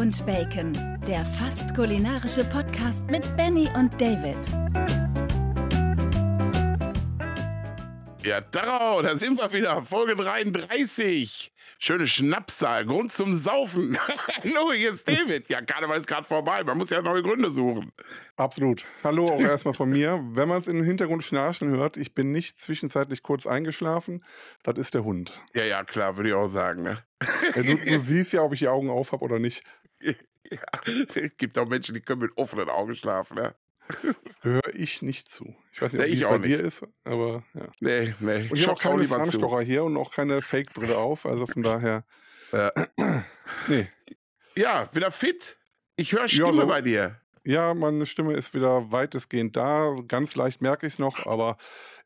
und Bacon, der fast kulinarische Podcast mit Benny und David. Ja, Tarau, da sind wir wieder, Folge 33. Schöne Schnapszahl, Grund zum Saufen. Hallo, hier ist David. Ja, Karneval ist gerade vorbei, man muss ja neue Gründe suchen. Absolut. Hallo auch erstmal von mir. Wenn man es im Hintergrund schnarchen hört, ich bin nicht zwischenzeitlich kurz eingeschlafen, das ist der Hund. Ja, ja, klar, würde ich auch sagen. Ne? Ja, du, du siehst ja, ob ich die Augen auf habe oder nicht. Ja, es gibt auch Menschen, die können mit offenen Augen schlafen. Ne? Höre ich nicht zu. Ich weiß nicht, ob Nee, ich bei nicht. dir ist, aber ja. Nee, nee, Und ich habe auch keine. Zahnstocher hier und auch keine Fake-Brille auf, also von daher. Ja. Nee. ja, wieder fit. Ich höre Stimme so. bei dir. Ja, meine Stimme ist wieder weitestgehend da. Ganz leicht merke ich es noch, aber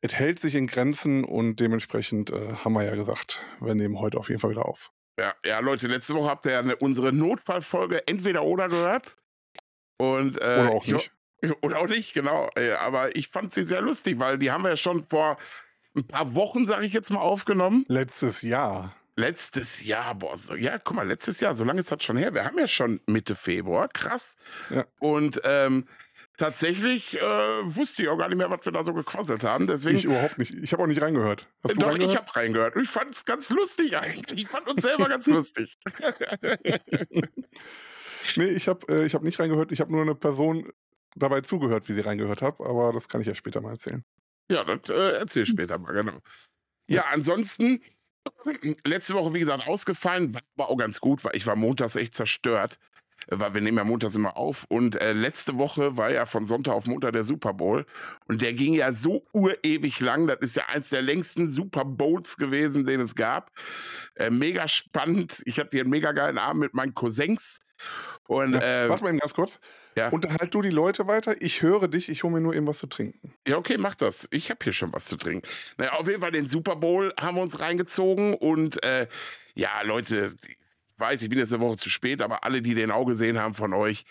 es hält sich in Grenzen und dementsprechend äh, haben wir ja gesagt, wir nehmen heute auf jeden Fall wieder auf. Ja, ja, Leute, letzte Woche habt ihr ja unsere Notfallfolge entweder oder gehört. Und, äh, Oder auch ich- nicht. Oder auch nicht, genau. Äh, Aber ich fand sie sehr lustig, weil die haben wir ja schon vor ein paar Wochen, sage ich jetzt mal, aufgenommen. Letztes Jahr. Letztes Jahr, boah, so, ja, guck mal, letztes Jahr, so lange ist das schon her. Wir haben ja schon Mitte Februar, krass. Ja. Und ähm, tatsächlich äh, wusste ich auch gar nicht mehr, was wir da so gequasselt haben. Deswegen, Ich überhaupt nicht. Ich habe auch nicht reingehört. Hast doch, ich reingehört? habe reingehört. Ich fand es ganz lustig eigentlich. Ich fand uns selber ganz lustig. Nee, ich habe äh, ich hab nicht reingehört. Ich habe nur eine Person dabei zugehört, wie sie reingehört hat, aber das kann ich ja später mal erzählen. Ja, das äh, erzähl ich später mal, genau. Ja, ansonsten, letzte Woche, wie gesagt, ausgefallen, war auch ganz gut, weil ich war montags echt zerstört, weil wir nehmen ja montags immer auf. Und äh, letzte Woche war ja von Sonntag auf Montag der Super Bowl. Und der ging ja so urewig lang. Das ist ja eins der längsten Super Bowls gewesen, den es gab. Äh, mega spannend. Ich hatte hier einen mega geilen Abend mit meinen Cousins. Und Ja, äh, Warte mal eben ganz kurz. ja. Unterhalt du die Leute weiter. Ich höre dich. Ich hole mir nur eben was zu trinken. Ja, okay, mach das. Ich habe hier schon was zu trinken. Naja, auf jeden Fall den Super Bowl haben wir uns reingezogen und äh, ja, Leute, weiß, ich bin jetzt eine Woche zu spät, aber alle, die den auch gesehen haben von euch,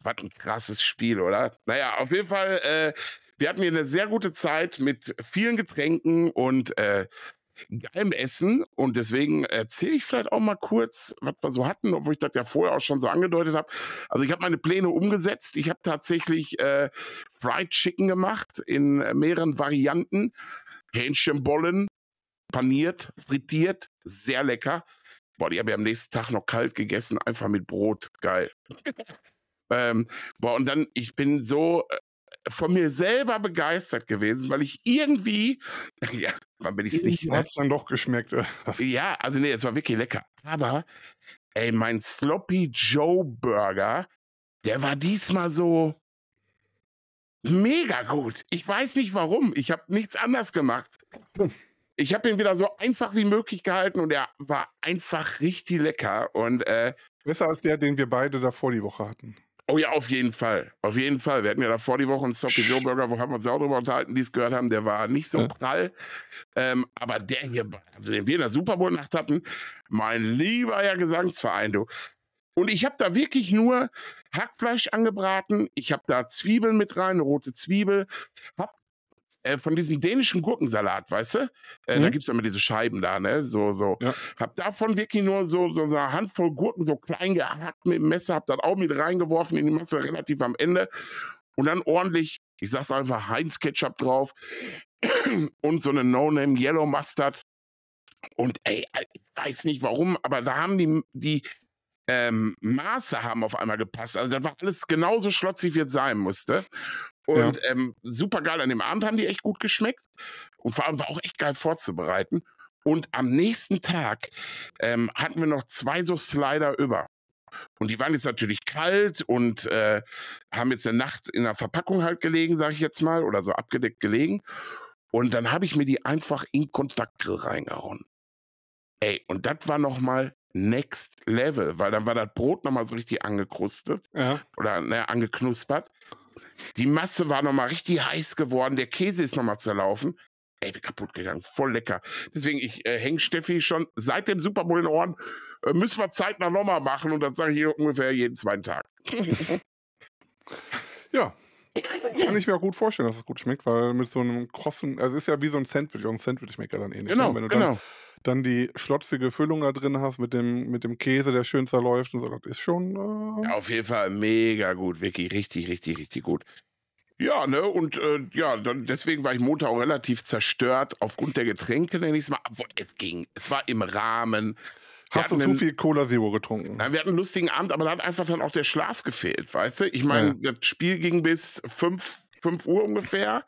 was ein krasses Spiel, oder? Naja, auf jeden Fall, äh, wir hatten hier eine sehr gute Zeit mit vielen Getränken und äh, geilem Essen und deswegen erzähle ich vielleicht auch mal kurz, was wir so hatten, obwohl ich das ja vorher auch schon so angedeutet habe. Also ich habe meine Pläne umgesetzt. Ich habe tatsächlich äh, Fried Chicken gemacht in mehreren Varianten. Hähnchenbollen, paniert, frittiert, sehr lecker. Boah, die habe ich am nächsten Tag noch kalt gegessen, einfach mit Brot. Geil. ähm, boah, und dann, ich bin so äh, von mir selber begeistert gewesen, weil ich irgendwie, ja, wann bin ich es nicht, ne? Hat dann doch geschmeckt. Ja, also nee, es war wirklich lecker. Aber, ey, mein Sloppy Joe Burger, der war diesmal so mega gut. Ich weiß nicht warum. Ich habe nichts anders gemacht. Ich habe ihn wieder so einfach wie möglich gehalten und er war einfach richtig lecker. Und äh, Besser als der, den wir beide davor die Woche hatten. Oh ja, auf jeden Fall. Auf jeden Fall. Wir hatten ja davor die Woche einen Sloppy Joe Burger, wo haben wir uns auch drüber unterhalten, die es gehört haben. Der war nicht so Ja. prall. Ähm, aber der hier, also den wir in der Super Bowl Nacht hatten, mein lieber ja Gesangsverein, du. Und ich habe da wirklich nur Hackfleisch angebraten. Ich habe da Zwiebeln mit rein, eine rote Zwiebel. Hab äh, von diesem dänischen Gurkensalat, weißt du? Äh, Da Mhm. gibt's ja immer diese Scheiben da, ne? So, so. Ja. Hab davon wirklich nur so, so eine Handvoll Gurken so klein gehackt mit dem Messer, hab das auch mit reingeworfen in die Masse relativ am Ende. Und dann ordentlich, ich sag's einfach, Heinz Ketchup drauf und so eine No-Name Yellow Mustard. Und ey, ich weiß nicht warum, aber da haben die, die ähm, Maße haben auf einmal gepasst. Also das war alles genauso schlotzig, wie es sein musste. Und ähm, super geil. An dem Abend haben die echt gut geschmeckt. Und vor allem war auch echt geil vorzubereiten. Und am nächsten Tag ähm, hatten wir noch zwei so Slider über. Und die waren jetzt natürlich kalt und äh, haben jetzt eine Nacht in der Verpackung halt gelegen, sage ich jetzt mal, oder so abgedeckt gelegen. Und dann habe ich mir die einfach in Kontaktgrill reingehauen. Ey, und das war noch mal next level, weil dann war das Brot noch mal so richtig angekrustet Ja. oder ne, angeknuspert. Die Masse war noch mal richtig heiß geworden, der Käse ist noch mal zerlaufen. Ey, bin kaputt gegangen, voll lecker. Deswegen, ich äh, hänge Steffi schon seit dem Super Bowl in den Ohren. Äh, müssen wir zeitnah noch mal machen und das sage ich hier ungefähr jeden zweiten Tag. Ja, Kann ich mir auch gut vorstellen, dass es gut schmeckt, weil mit so einem krossen also, es ist ja wie so 'n Sandwich, auch 'n Sandwich-Maker dann ähnlich, ne? Genau, Wenn du genau. dann dann die schlotzige Füllung da drin hast mit dem mit dem Käse, der schön zerläuft und so, das ist schon, äh Auf jeden Fall mega gut, wirklich richtig, richtig, richtig gut. Ja, ne, und, äh, ja, dann deswegen war ich Montag auch relativ zerstört aufgrund der Getränke, nenne ich's mal, obwohl es ging. Es war im Rahmen. Wir Hast du zu viel Cola Zero getrunken? Nein, wir hatten 'n lustigen Abend, aber da hat einfach dann auch der Schlaf gefehlt, weißt du? Ich meine, das Spiel ging bis 5 5:00 ungefähr.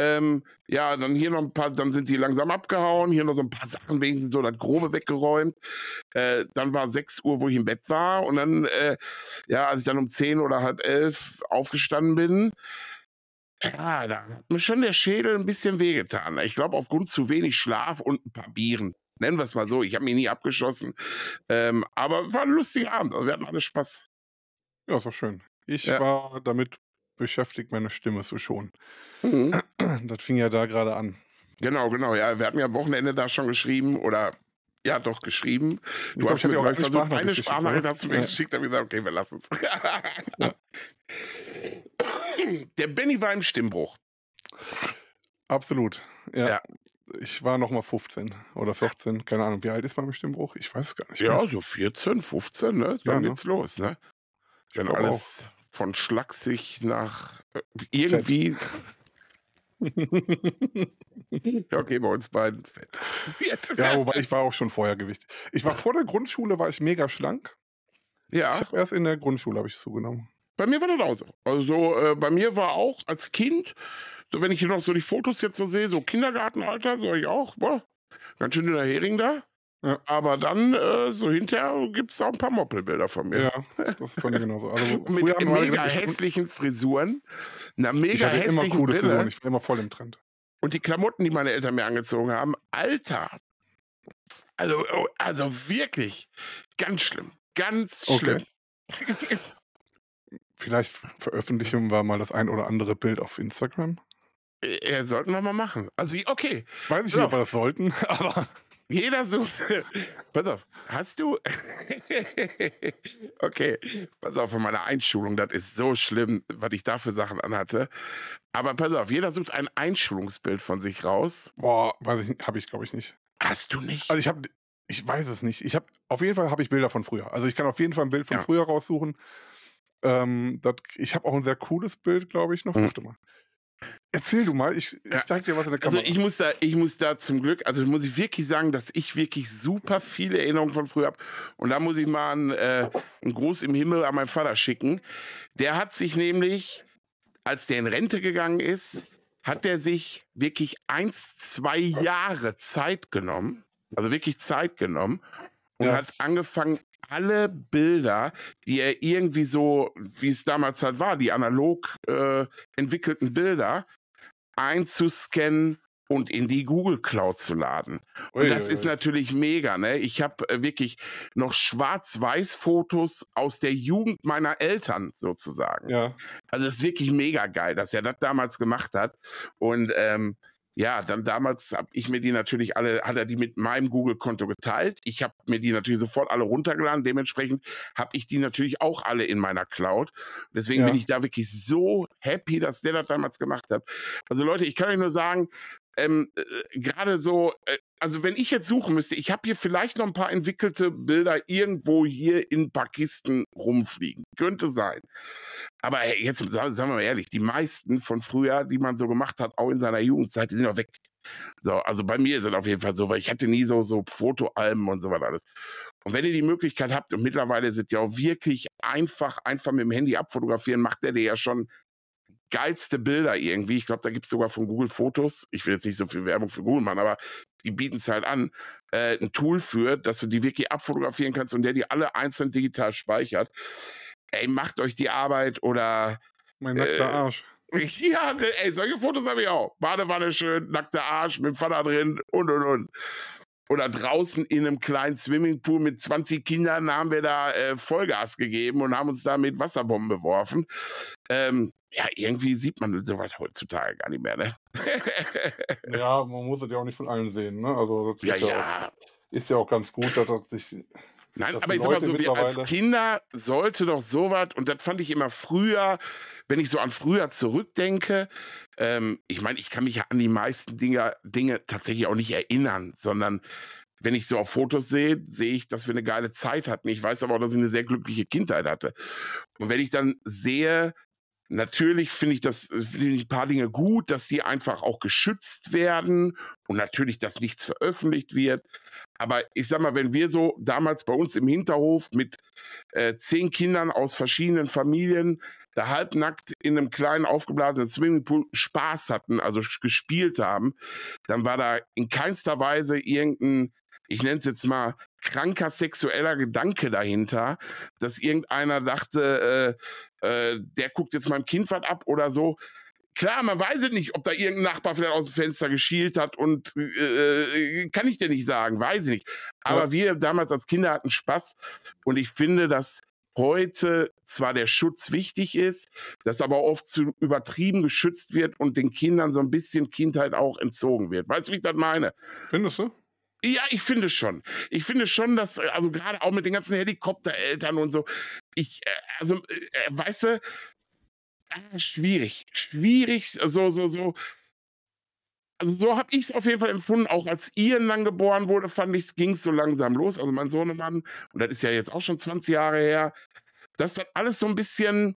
Ähm, ja, dann hier noch 'n paar dann sind die langsam abgehauen, hier noch so 'n paar Sachen wenigstens so das Grobe weggeräumt. Äh, dann war 6:00, wo ich im Bett war und dann, äh, ja, als ich dann um 10 oder 10:30 aufgestanden bin, ja, da hat mir schon der Schädel 'n bisschen wehgetan. Ich glaube, aufgrund zu wenig Schlaf und 'n paar Bieren. Nennen wir's mal so. Ich habe mich nie abgeschossen. Ähm, aber war 'n lustiger Abend. Also, wir hatten alle Spaß. Ja, ist doch schön. Ich Ja. war damit beschäftigt, meine Stimme zu schonen. Mhm. Das fing ja da grade an. Genau, genau, ja. Wir hatten ja am Wochenende da schon geschrieben oder ja doch geschrieben. Du hast ich hatte mir, auch eine versucht eine Sprachnachricht geschickt, Sprachnachricht ne? hast du mir Ja. geschickt, habe ich gesagt: „Okay, wir lassen's.“ Ja. Der Benny war im Stimmbruch. Absolut, ja. Ja. Ich war noch mal 15 oder 14, keine Ahnung. Wie alt ist man im Stimmbruch? Ich weiß es gar nicht Ja, mehr. so 14, 15, ne? Ja, Dann ne? geht's los, ne? Wenn glaube auch. Von schlaksig nach, äh, irgendwie ja, okay, bei uns beiden fett wird. Ja, wobei ich war auch schon vorher Gewicht. Ich war vor der Grundschule war ich mega schlank. Ich Ja. habe erst in der Grundschule habe ich zugenommen. Bei mir war das auch so. Also, äh, bei mir war auch als Kind, so wenn ich hier noch so die Fotos jetzt so sehe, so Kindergartenalter, so ich auch, boah, ganz schön dünner Hering da. Ja. Aber dann, äh, so hinterher gibt's auch ein paar Moppelbilder von mir. Ja, das bei mir genauso. Also, Mit mega gesagt, ich hässlichen Frisuren, einer ich mega hatte immer hässlichen Frisuren, Brille ich war immer voll im Trend. und die Klamotten, die meine Eltern mir angezogen haben, Alter. Also, oh, also wirklich ganz schlimm. Ganz schlimm. Okay. Vielleicht veröffentlichen wir mal das ein oder andere Bild auf Instagram. Äh, sollten wir mal machen. Also, okay. Weiß ich So. nicht, ob wir das sollten, aber Jeder sucht. Pass auf, hast du. okay, pass auf, von meiner Einschulung, das ist so schlimm, was ich da für Sachen anhatte. Aber pass auf, jeder sucht ein Einschulungsbild von sich raus. boah, weiß ich habe ich glaube ich nicht. Hast du nicht? Also, ich habe ich weiß es nicht. Ich habe auf jeden Fall habe ich Bilder von früher. Also, ich kann auf jeden Fall ein Bild von Ja. früher raussuchen. Ähm, das ich habe auch ein sehr cooles Bild, glaube ich, noch. Mhm. Warte mal. Erzähl du mal, ich ich Ja. zeige dir was in der Also Kamera. ich muss da, ich muss da zum Glück, also muss ich wirklich sagen, dass ich wirklich super viele Erinnerungen von früher habe. Und da muss ich mal einen, äh, einen Gruß im Himmel an meinen Vater schicken. Der hat sich nämlich, als der in Rente gegangen ist, hat der sich wirklich eins, zwei Jahre Zeit genommen, also wirklich Zeit genommen und Ja. hat angefangen, alle Bilder, die er irgendwie so, wie es damals halt war, die analog äh, entwickelten Bilder, einzuscannen und in die Google Cloud zu laden. Und das ist Uiuiui. natürlich mega, ne? Ich habe äh, wirklich noch Schwarz-Weiß-Fotos aus der Jugend meiner Eltern sozusagen. Ja. Also es ist wirklich mega geil, dass er das damals gemacht hat. Und ähm, ja, dann damals habe ich mir die natürlich alle, hat er die mit meinem Google-Konto geteilt. Ich habe mir die natürlich sofort alle runtergeladen. Dementsprechend habe ich die natürlich auch alle in meiner Cloud. Deswegen Ja. bin ich da wirklich so happy, dass der das damals gemacht hat. Also Leute, ich kann euch nur sagen, ähm, äh, gerade so, äh, also wenn ich jetzt suchen müsste, ich habe hier vielleicht noch ein paar entwickelte Bilder irgendwo hier in Pakistan rumfliegen. Könnte sein. Aber hey, jetzt sagen wir mal ehrlich, die meisten von früher, die man so gemacht hat, auch in seiner Jugendzeit, die sind auch weg. So, also bei mir ist es auf jeden Fall so, weil ich hatte nie so, so Fotoalben und so was alles. Und wenn ihr die Möglichkeit habt, und mittlerweile sind ja auch wirklich einfach, einfach mit dem Handy abfotografieren, macht der dir ja schon geilste Bilder irgendwie. Ich glaube, da gibt es sogar von Google Fotos. Ich will jetzt nicht so viel Werbung für Google machen, aber die bieten es halt an, äh, ein Tool für, dass du die wirklich abfotografieren kannst und der die alle einzeln digital speichert. Ey, macht euch die Arbeit oder Mein nackter Äh, Arsch. ja, ne, ey, solche Fotos habe ich auch. Badewanne schön, nackter Arsch mit dem Vater drin und und und. Oder draußen in einem kleinen Swimmingpool mit 20 Kindern haben wir da äh, Vollgas gegeben und haben uns da mit Wasserbomben beworfen. Ähm, ja, irgendwie sieht man sowas heutzutage gar nicht mehr, ne? Ja, man muss es ja auch nicht von allen sehen, ne? Also das ja, ist ja, ja. Auch, ist ja auch ganz gut, dass das sich Nein, aber ich sag mal Leute so, wir als Kinder sollte doch sowas, und das fand ich immer früher, wenn ich so an früher zurückdenke, ähm, ich meine, ich kann mich ja an die meisten Dinge, Dinge tatsächlich auch nicht erinnern, sondern wenn ich so auf Fotos sehe, sehe ich, dass wir eine geile Zeit hatten. Ich weiß aber auch, dass ich eine sehr glückliche Kindheit hatte. Und wenn ich dann sehe, natürlich finde ich das, finde ich ein paar Dinge gut, dass die einfach auch geschützt werden und natürlich, dass nichts veröffentlicht wird. Aber ich sag mal, wenn wir so damals bei uns im Hinterhof mit äh, zehn Kindern aus verschiedenen Familien da halbnackt in einem kleinen aufgeblasenen Swimmingpool Spaß hatten, also gespielt haben, dann war da in keinster Weise irgendein, ich nenne es jetzt mal, kranker sexueller Gedanke dahinter, dass irgendeiner dachte, äh, äh, der guckt jetzt meinem Kind was ab oder so. Klar, man weiß es nicht, ob da irgendein Nachbar vielleicht aus dem Fenster geschielt hat und äh, kann ich dir nicht sagen, weiß ich nicht. Aber Ja. wir damals als Kinder hatten Spaß und ich finde, dass heute zwar der Schutz wichtig ist, dass aber oft zu übertrieben geschützt wird und den Kindern so ein bisschen Kindheit auch entzogen wird. Weißt du, wie ich das meine? Findest du? Ja, ich finde schon. Ich finde schon, dass, äh, also gerade auch mit den ganzen Helikoptereltern und so, ich, äh, also, äh, weißt du, ah, schwierig. Schwierig, so, so, so. Also so habe ich es auf jeden Fall empfunden. Auch als Ian dann geboren wurde, fand ich, ging es so langsam los. Also mein Sohnemann, und das ist ja jetzt auch schon 20 Jahre her, dass das alles so ein bisschen,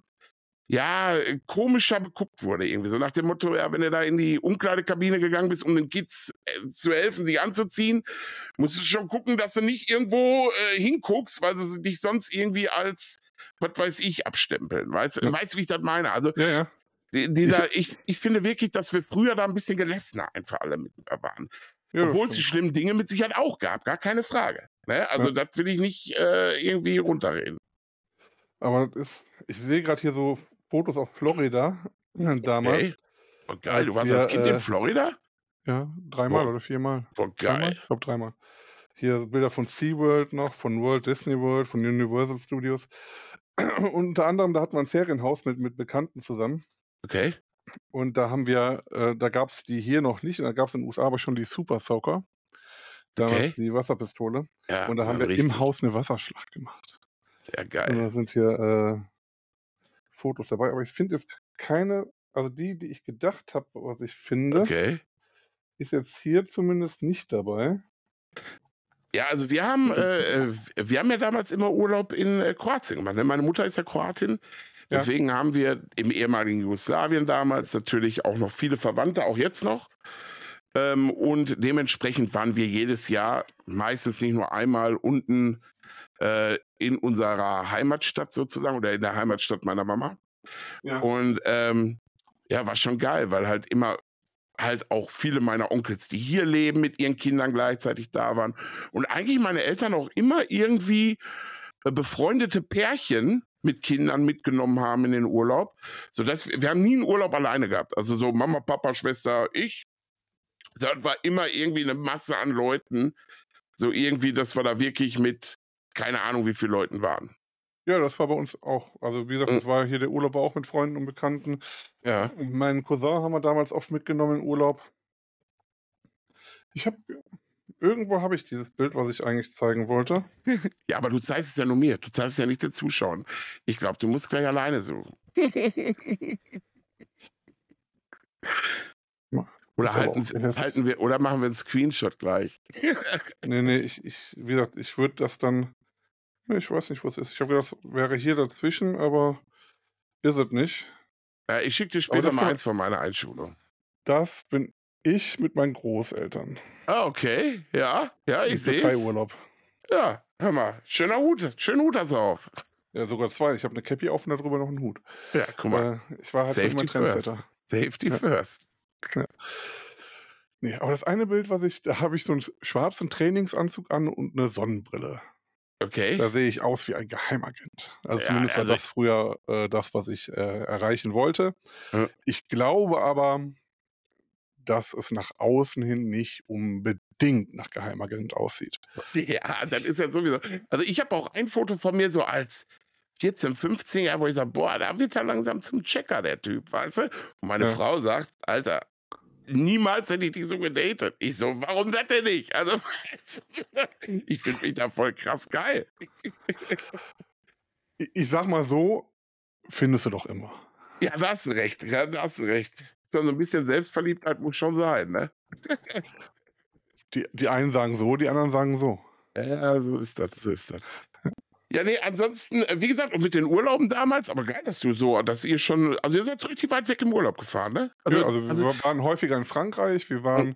ja, äh, komischer beguckt wurde irgendwie. So nach dem Motto, ja, wenn du da in die Umkleidekabine gegangen bist, um den Kids äh, zu helfen, sich anzuziehen, musst du schon gucken, dass du nicht irgendwo äh, hinguckst, weil sie dich sonst irgendwie als, was weiß ich, abstempeln. Weißt du, Ja. weißt, wie ich das meine? Also Ja, ja. die- dieser, ich, ich finde wirklich, dass wir früher da ein bisschen gelassener einfach alle mit waren. ja Obwohl es die schlimmen Dinge mit Sicherheit auch gab, gar keine Frage. Ne? Also Ja. das will ich nicht äh, irgendwie runterreden. Aber das ist, ich sehe gerade hier so Fotos aus Florida damals. Okay. Oh, geil, du warst wir, als Kind äh, in Florida? Ja, dreimal Boah. oder viermal. Boah, Dreimal? geil. Ich glaube dreimal. Hier Bilder von SeaWorld noch, von Walt Disney World, von Universal Studios. Und unter anderem, da hatten wir ein Ferienhaus mit, mit Bekannten zusammen. Okay. Und da haben wir, äh, da gab es die hier noch nicht, und da gab es in den USA aber schon die Super Soaker. Damals Okay. die Wasserpistole. Ja, Und da haben wir richtig. im Haus eine Wasserschlacht gemacht. Ja, Und geil. da sind hier äh, Fotos dabei. Aber ich finde jetzt keine, also die, die ich gedacht habe, was ich finde, Okay. ist jetzt hier zumindest nicht dabei. Ja, also wir haben, äh, äh, wir haben ja damals immer Urlaub in äh, Kroatien gemacht. Ne? Meine Mutter ist ja Kroatin. Ja. Deswegen haben wir im ehemaligen Jugoslawien damals natürlich auch noch viele Verwandte, auch jetzt noch. Ähm, und dementsprechend waren wir jedes Jahr meistens nicht nur einmal unten äh, in unserer Heimatstadt sozusagen oder in der Heimatstadt meiner Mama. Ja. Und ähm, ja, war schon geil, weil halt immer halt auch viele meiner Onkels, die hier leben, mit ihren Kindern gleichzeitig da waren. Und eigentlich meine Eltern auch immer irgendwie äh, befreundete Pärchen mit Kindern mitgenommen haben in den Urlaub. Sodass wir, wir haben nie einen Urlaub alleine gehabt. Also so Mama, Papa, Schwester, ich. Das war immer irgendwie eine Masse an Leuten. So irgendwie, dass wir da wirklich mit keine Ahnung, wie viele Leuten waren. Ja, das war bei uns auch. Also wie gesagt, Mhm. das war hier der Urlaub war auch mit Freunden und Bekannten. Ja. Meinen Cousin haben wir damals oft mitgenommen in Urlaub. Ich habe irgendwo habe ich dieses Bild, was ich eigentlich zeigen wollte. Ja, aber du zeigst es ja nur mir. Du zeigst es ja nicht den Zuschauern. Ich glaube, du musst gleich alleine suchen. Oder halten, halten wir, oder machen wir einen Screenshot gleich. Nee, nee, ich, ich, wie gesagt, ich würde das dann. Nee, Ich weiß nicht, was es ist. Ich habe gedacht, das wäre hier dazwischen, aber ist es nicht. Äh, ich schicke dir später mal eins von meiner Einschulung. das bin ich mit meinen Großeltern. Ah, okay. Ja, ja, ich sehe es. Ja, hör mal. Schöner Hut. Schönen Hut hast du auf. Ja, sogar zwei. Ich habe eine Cappy auf und darüber noch einen Hut. Ja, guck mal. Äh, ich war halt Safety first. Safety Ja. first. Ja. Nee, aber das eine Bild, was ich, da habe ich so einen schwarzen Trainingsanzug an und eine Sonnenbrille. Okay. Da sehe ich aus wie ein Geheimagent. Also Ja, zumindest also war das früher äh, das, was ich äh, erreichen wollte. Ja. Ich glaube aber, dass es nach außen hin nicht unbedingt nach Geheimagent aussieht. Ja, das ist ja sowieso. Also ich habe auch ein Foto von mir so als 14, 15 Jahre, wo ich sage, boah, da wird er langsam zum Checker, der Typ, weißt du? Und meine Ja. Frau sagt, Alter, niemals hätte ich dich so gedatet. Ich so, warum das denn nicht? Also, ich finde mich da voll krass geil. Ich, ich sag mal so, findest du doch immer. Ja, da hast du recht. Ja, da hast du recht. So ein bisschen Selbstverliebtheit muss schon sein, ne? Die, die einen sagen so, die anderen sagen so. Ja, so ist das, so ist das. Ja, nee, ansonsten, äh, wie gesagt, und mit den Urlauben damals, aber geil, dass du so, dass ihr schon, also ihr seid so richtig weit weg im Urlaub gefahren, ne? Also, ja, also, also wir waren häufiger in Frankreich, wir waren hm.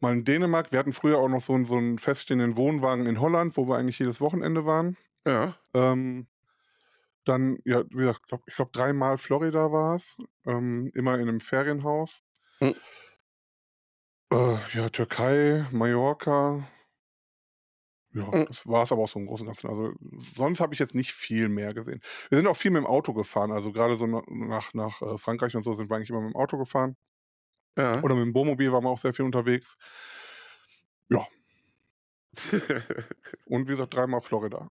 mal in Dänemark, wir hatten früher auch noch so, so einen feststehenden Wohnwagen in Holland, wo wir eigentlich jedes Wochenende waren. Ja. Ähm, dann, ja, wie gesagt, glaub, ich glaube, dreimal Florida war es, ähm, immer in einem Ferienhaus. Hm. Äh, ja, Türkei, Mallorca, ja, Mhm. das war es aber auch so im Großen und Ganzen. Also, sonst habe ich jetzt nicht viel mehr gesehen. Wir sind auch viel mit dem Auto gefahren. Also, gerade so nach nach, äh, Frankreich und so sind wir eigentlich immer mit dem Auto gefahren. Ja. Oder mit dem Wohnmobil waren wir auch sehr viel unterwegs. Ja. Und wie gesagt, dreimal Florida.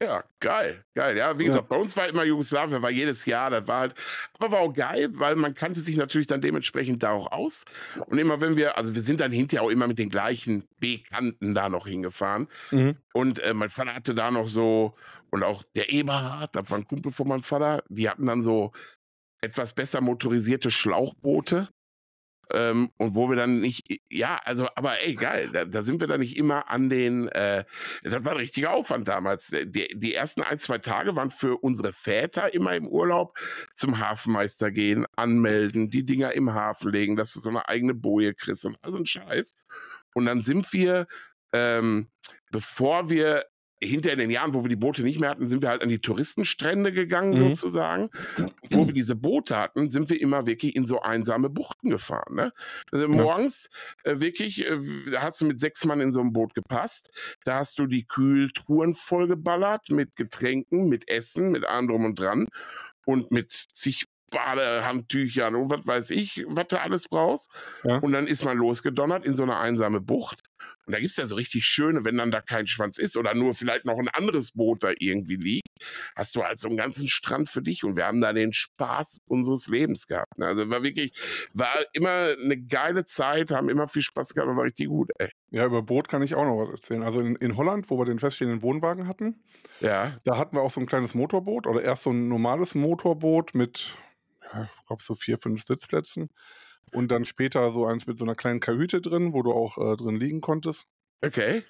Ja, geil, geil. Ja, wie gesagt, ja. bei uns war immer Jugoslawien, war jedes Jahr, das war halt, aber war auch geil, weil man kannte sich natürlich dann dementsprechend da auch aus. Und immer wenn wir, also wir sind dann hinterher auch immer mit den gleichen Bekannten da noch hingefahren. Mhm. Und äh, mein Vater hatte da noch so, und auch der Eberhard, das war ein Kumpel von meinem Vater, die hatten dann so etwas besser motorisierte Schlauchboote. Ähm, und wo wir dann nicht, ja, also, aber ey, geil, da, da sind wir dann nicht immer an den, äh, das war ein richtiger Aufwand damals. Äh, die, die ersten ein, zwei Tage waren für unsere Väter immer im Urlaub zum Hafenmeister gehen, anmelden, die Dinger im Hafen legen, dass du so eine eigene Boje kriegst und all so ein Scheiß. Und dann sind wir, ähm, bevor wir hinter in den Jahren, wo wir die Boote nicht mehr hatten, sind wir halt an die Touristenstrände gegangen, mhm. sozusagen. Und wo wir diese Boote hatten, sind wir immer wirklich in so einsame Buchten gefahren. Ne? Also ja. morgens äh, wirklich, äh, da hast du mit sechs Mann in so einem Boot gepasst. Da hast du die Kühltruhen vollgeballert mit Getränken, mit Essen, mit allem drum und dran und mit zig Badehandtüchern und was weiß ich, was du alles brauchst. Ja. Und dann ist man losgedonnert in so eine einsame Bucht. Und da gibt es ja so richtig schöne, wenn dann da kein Schwanz ist oder nur vielleicht noch ein anderes Boot da irgendwie liegt, hast du halt so einen ganzen Strand für dich und wir haben da den Spaß unseres Lebens gehabt. Ne? Also war wirklich, war immer eine geile Zeit, haben immer viel Spaß gehabt und war richtig gut, ey. Ja, über Boot kann ich auch noch was erzählen. Also in, in Holland, wo wir den feststehenden Wohnwagen hatten, ja. da hatten wir auch so ein kleines Motorboot oder erst so ein normales Motorboot mit ja, ich glaube, so vier, fünf Sitzplätzen. Und dann später so eins mit so einer kleinen Kajüte drin, wo du auch äh, drin liegen konntest. Okay.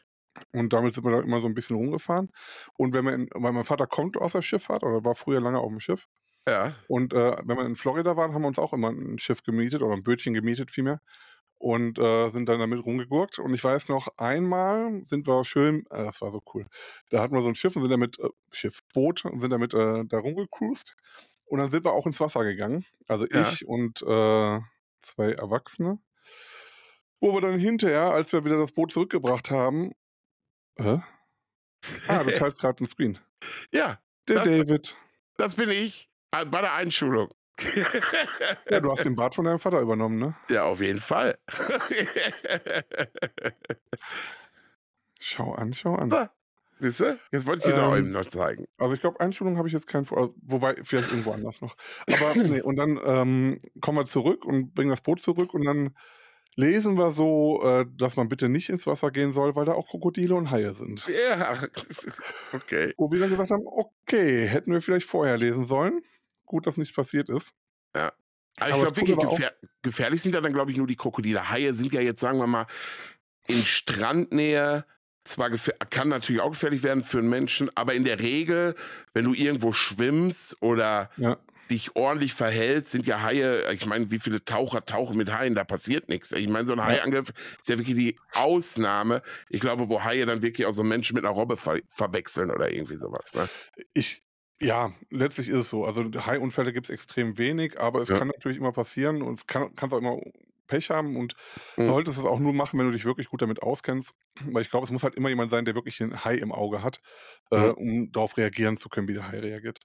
Und damit sind wir da immer so ein bisschen rumgefahren. Und wenn wir in, weil mein Vater kommt aus der Schifffahrt oder war früher lange auf dem Schiff. Ja. Und äh, wenn wir in Florida waren, haben wir uns auch immer ein Schiff gemietet oder ein Bötchen gemietet vielmehr. Und äh, sind dann damit rumgegurkt. Und ich weiß noch, einmal sind wir schön, äh, das war so cool. Da hatten wir so ein Schiff und sind damit, äh, Schiff, Boot und sind damit äh, da rumgecruised. Und dann sind wir auch ins Wasser gegangen. Also ja. ich und äh, zwei Erwachsene. Wo wir dann hinterher, als wir wieder das Boot zurückgebracht haben. Hä? Ah, du teilst gerade den Screen. Ja. Der das, David. Das bin ich. Äh, bei der Einschulung. ja, du hast den Bart von deinem Vater übernommen, ne? Ja, auf jeden Fall. schau an, schau an. So, Siehst du? Jetzt wollte ich dir ähm, da eben noch zeigen. Also ich glaube, Einschulung habe ich jetzt keinen vor, wobei vielleicht irgendwo anders noch. Aber nee, und dann ähm, kommen wir zurück und bringen das Boot zurück und dann lesen wir so, äh, dass man bitte nicht ins Wasser gehen soll, weil da auch Krokodile und Haie sind. Ja, okay. Wo wir dann gesagt haben, okay, hätten wir vielleicht vorher lesen sollen. Gut, dass nichts passiert ist. Ja. Aber, Aber ich glaube, wirklich gefähr gefährlich sind ja dann, glaube ich, nur die Krokodile. Haie sind ja jetzt, sagen wir mal, in Strandnähe zwar kann natürlich auch gefährlich werden für einen Menschen, aber in der Regel, wenn du irgendwo schwimmst oder ja. dich ordentlich verhältst, sind ja Haie, ich meine, wie viele Taucher tauchen mit Haien, da passiert nichts. Ich meine, so ein Haiangriff ist ja wirklich die Ausnahme. Ich glaube, wo Haie dann wirklich auch so Menschen mit einer Robbe ver verwechseln oder irgendwie sowas. Ne? Ich, ja, letztlich ist es so. Also Haiunfälle gibt es extrem wenig, aber es ja. kann natürlich immer passieren und es kann es auch immer Pech haben und mhm. solltest es auch nur machen, wenn du dich wirklich gut damit auskennst. Weil ich glaube, es muss halt immer jemand sein, der wirklich den Hai im Auge hat, mhm. äh, um darauf reagieren zu können, wie der Hai reagiert.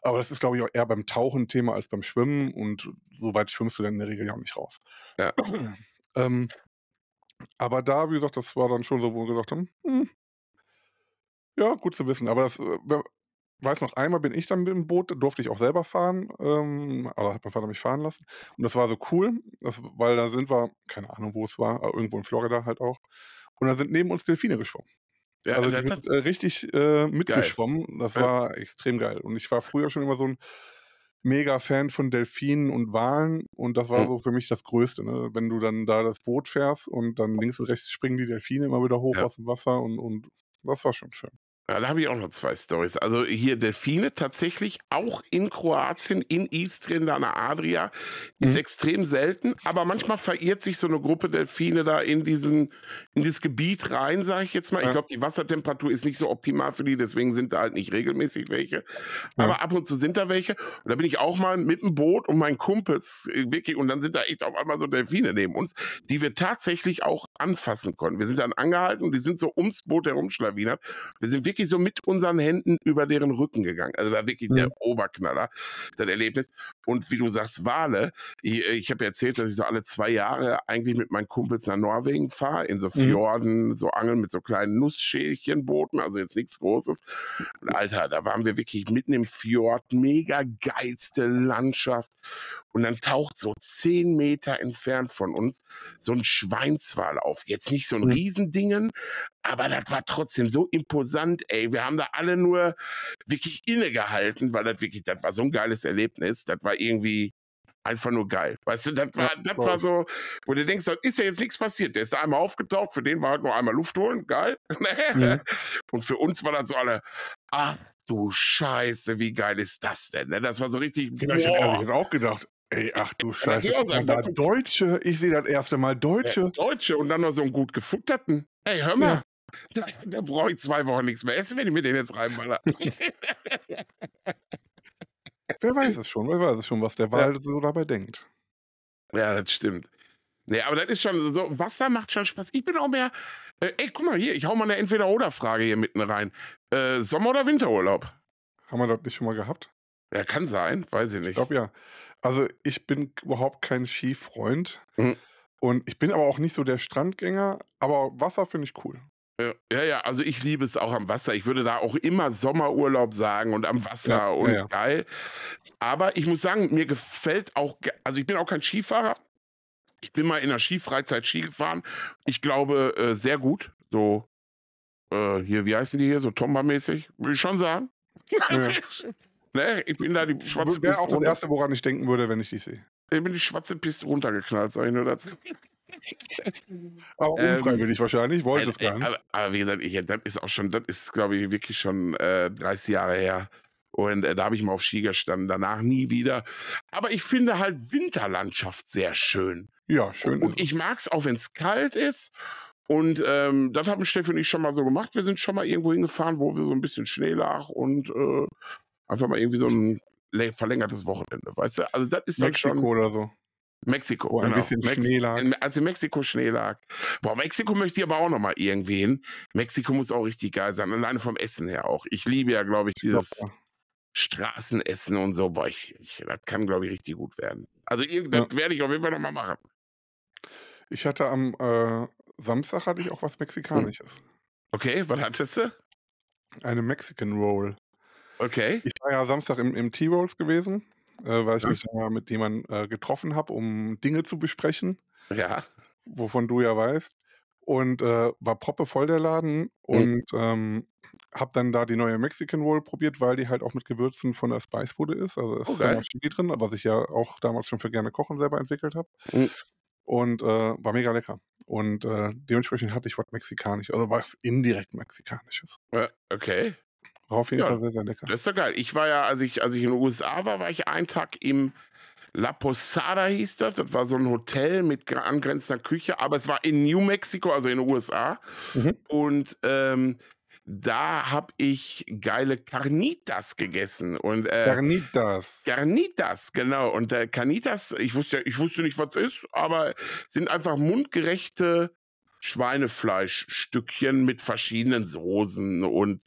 Aber das ist, glaube ich, auch eher beim Tauchen Thema als beim Schwimmen und so weit schwimmst du dann in der Regel ja auch nicht raus. Ja. ähm, aber da, wie gesagt, das war dann schon so, wo wir gesagt haben, hm, ja, gut zu wissen. Aber das, äh, weiß noch, einmal bin ich dann mit dem Boot, da durfte ich auch selber fahren, ähm, also hat mein Vater mich fahren lassen. Und das war so cool, das, weil da sind wir, keine Ahnung, wo es war, irgendwo in Florida halt auch. Und da sind neben uns Delfine geschwommen. Ja, also das, die das, sind äh, richtig äh, mitgeschwommen. Das Ja. war extrem geil. Und ich war früher schon immer so ein mega Fan von Delfinen und Walen und das war Mhm. so für mich das Größte. Ne? Wenn du dann da das Boot fährst und dann links und rechts springen die Delfine immer wieder hoch Ja. aus dem Wasser und, und das war schon schön. Ja, da habe ich auch noch zwei Stories. Also hier Delfine tatsächlich auch in Kroatien, in Istrien, da an der Adria, ist Mhm. extrem selten, aber manchmal verirrt sich so eine Gruppe Delfine da in diesen, in dieses Gebiet rein, sage ich jetzt mal. Ich Ja. glaube, die Wassertemperatur ist nicht so optimal für die, deswegen sind da halt nicht regelmäßig welche. Aber ab und zu sind da welche. Und da bin ich auch mal mit dem Boot und meinen Kumpels äh, wirklich, und dann sind da echt auf einmal so Delfine neben uns, die wir tatsächlich auch anfassen konnten. Wir sind dann angehalten und die sind so ums Boot herumschlawinert. Wir sind wirklich so mit unseren Händen über deren Rücken gegangen. Also war wirklich der Mhm. Oberknaller, das Erlebnis. Und wie du sagst, Wale. Ich, ich habe erzählt, dass ich so alle zwei Jahre eigentlich mit meinen Kumpels nach Norwegen fahre, in so Mhm. Fjorden, so angeln mit so kleinen Nussschälchenbooten, also jetzt nichts Großes. Und Alter, da waren wir wirklich mitten im Fjord, mega geilste Landschaft. Und dann taucht so zehn Meter entfernt von uns so ein Schweinswal auf. Jetzt nicht so ein Mhm. Riesendingen, aber das war trotzdem so imposant, ey. Wir haben da alle nur wirklich innegehalten, weil das wirklich, das war so ein geiles Erlebnis. Das war irgendwie einfach nur geil. Weißt du, das war, das war so, wo du denkst, da ist ja jetzt nichts passiert. Der ist da einmal aufgetaucht, für den war halt nur einmal Luft holen, geil. Mhm. Und für uns war das so alle, ach du Scheiße, wie geil ist das denn? ne? Das war so richtig, Genau, ich ehrlich auch gedacht, ey, ach du Scheiße, ich mal sagen, da, Deutsche, ich sehe das erste Mal Deutsche. Ja, Deutsche und dann noch so einen gut gefutterten. Ey, hör mal. Da, da brauche ich zwei Wochen nichts mehr essen, wenn ich mir den jetzt reinballer. Wer weiß es schon, wer weiß es schon, was der Wal so dabei denkt. ja, das stimmt. Nee, aber das ist schon so, Wasser macht schon Spaß. Ich bin auch mehr, äh, ey, guck mal hier, ich hau mal eine Entweder-Oder-Frage hier mitten rein. Äh, Sommer- oder Winterurlaub? Haben wir das nicht schon mal gehabt? Ja, kann sein, weiß ich Ich nicht. glaube ja. Also ich bin überhaupt kein Skifreund. Mhm. Und ich bin aber auch nicht so der Strandgänger, aber Wasser finde ich cool. Ja, ja, also ich liebe es auch am Wasser. Ich würde da auch immer Sommerurlaub sagen und am Wasser Ja, und ja. geil. Aber ich muss sagen, mir gefällt auch, also ich bin auch kein Skifahrer. Ich bin mal in der Skifreizeit Ski gefahren. Ich glaube, äh, sehr gut. So, äh, hier, wie heißen die hier? So Tomba-mäßig, würde ich schon sagen. Ja. ne? Ich bin da die schwarze Wäre Piste auch das Erste, woran ich denken würde, wenn ich dich sehe. ich bin die schwarze Piste runtergeknallt, sag ich nur dazu. Aber Ähm, unfreiwillig wahrscheinlich, wollte es Äh, gar äh, nicht. Aber, aber wie gesagt, ich, das ist auch schon, das ist, glaube ich, wirklich schon äh, 30 Jahre her. Und äh, da habe ich mal auf Ski gestanden, danach nie wieder. Aber ich finde halt Winterlandschaft sehr schön. Ja, schön. und es. ich mag es auch, wenn es kalt ist. Und ähm, das haben Steffi und ich schon mal so gemacht. Wir sind schon mal irgendwo hingefahren, wo wir so ein bisschen Schnee lag und äh, einfach mal irgendwie so ein verlängertes Wochenende, weißt du? Also das ist dann Mexiko schon oder so. Mexiko, Wo ein genau. bisschen Mex Schnee lag. in, als in Mexiko Schnee lag. Boah, Mexiko möchte ich aber auch noch mal irgendwie hin. Mexiko muss auch richtig geil sein, alleine vom Essen her auch. Ich liebe ja, glaube ich, dieses Super. Straßenessen und so. Boah, ich, ich, das kann, glaube ich, richtig gut werden. Also irgend- das werde ich auf jeden Fall noch mal machen. Ich hatte am äh, Samstag hatte ich auch was Mexikanisches. Okay, was hattest du? Eine Mexican Roll. Okay. Ich war ja Samstag im, im T-Rolls gewesen, äh, weil ich Ja. mich da mit jemandem äh, getroffen habe, um Dinge zu besprechen, Ja. wovon du ja weißt. Und äh, war proppevoll der Laden und ähm, habe dann da die neue Mexican Roll probiert, weil die halt auch mit Gewürzen von der Spicebude ist. Also Oh, ist ja geil. noch Chili drin, was ich ja auch damals schon für gerne Kochen selber entwickelt habe. Mhm. Und äh, war mega lecker. Und äh, dementsprechend hatte ich was Mexikanisches, also was indirekt Mexikanisches. Okay. War auf jeden Ja. Fall sehr, sehr lecker. Das ist doch geil. Ich war ja, als ich, als ich in den USA war, war ich einen Tag im La Posada hieß das. Das war so ein Hotel mit angrenzender Küche, aber es war in New Mexico, also in den USA. Mhm. Und ähm, da habe ich geile Carnitas gegessen. Und äh, Carnitas. Carnitas, genau. Und äh, Carnitas, ich wusste, ich wusste nicht, was es ist, aber sind einfach mundgerechte Schweinefleischstückchen mit verschiedenen Soßen und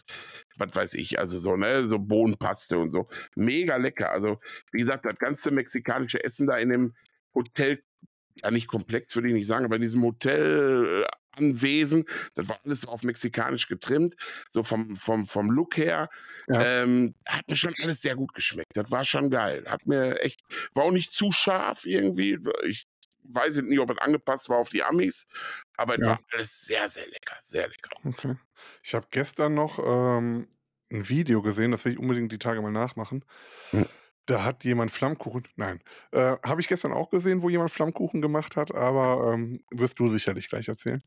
was weiß ich, also so, ne, so Bohnenpaste und so. Mega lecker. Also, wie gesagt, das ganze mexikanische Essen da in dem Hotel, ja nicht komplex, würde ich nicht sagen, aber in diesem Hotel, äh, Anwesen. Das war alles so auf mexikanisch getrimmt, so vom, vom, vom Look her. Ja. Ähm, hat mir schon alles sehr gut geschmeckt. Das war schon geil. Hat mir echt, war auch nicht zu scharf irgendwie. Ich weiß jetzt nicht, ob es angepasst war auf die Amis, aber es Ja. war alles sehr, sehr lecker. Sehr lecker. Okay. Ich habe gestern noch ähm, ein Video gesehen, das will ich unbedingt die Tage mal nachmachen. Hm. Da hat jemand Flammkuchen, nein, äh, habe ich gestern auch gesehen, wo jemand Flammkuchen gemacht hat, aber ähm, wirst du sicherlich gleich erzählen.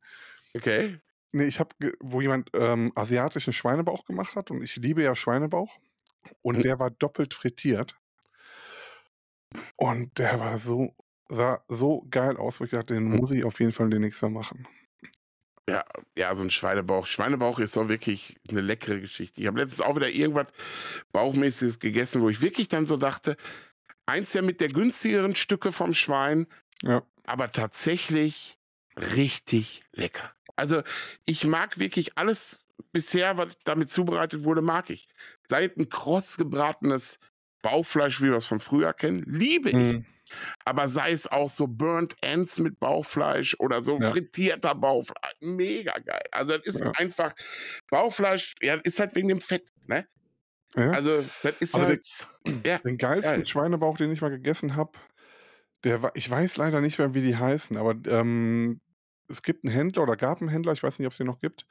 Okay. Nee, ich habe, wo jemand ähm, asiatischen Schweinebauch gemacht hat und ich liebe ja Schweinebauch und Hm. der war doppelt frittiert und der war so, sah so geil aus, wo ich dachte, den Hm. muss ich auf jeden Fall demnächst mal machen. Ja, ja, so ein Schweinebauch. Schweinebauch ist doch wirklich eine leckere Geschichte. Ich habe letztens auch wieder irgendwas Bauchmäßiges gegessen, wo ich wirklich dann so dachte, eins der mit der günstigeren Stücke vom Schwein, Ja. aber tatsächlich richtig lecker. Also ich mag wirklich alles bisher, was damit zubereitet wurde, mag ich. Seit ein kross gebratenes Bauchfleisch, wie wir es von früher kennen, liebe ich. Mhm. Aber sei es auch so Burnt Ends mit Bauchfleisch oder so Ja. frittierter Bauchfleisch, mega geil. Also das ist Ja. einfach Bauchfleisch, ja, ist halt wegen dem Fett, ne? Ja. Also das ist der- halt, ja, Den geilsten Geil. Schweinebauch, den ich mal gegessen habe, der war, ich weiß leider nicht mehr, wie die heißen, aber ähm, es gibt einen Händler oder gab einen Händler, ich weiß nicht, ob es den noch gibt,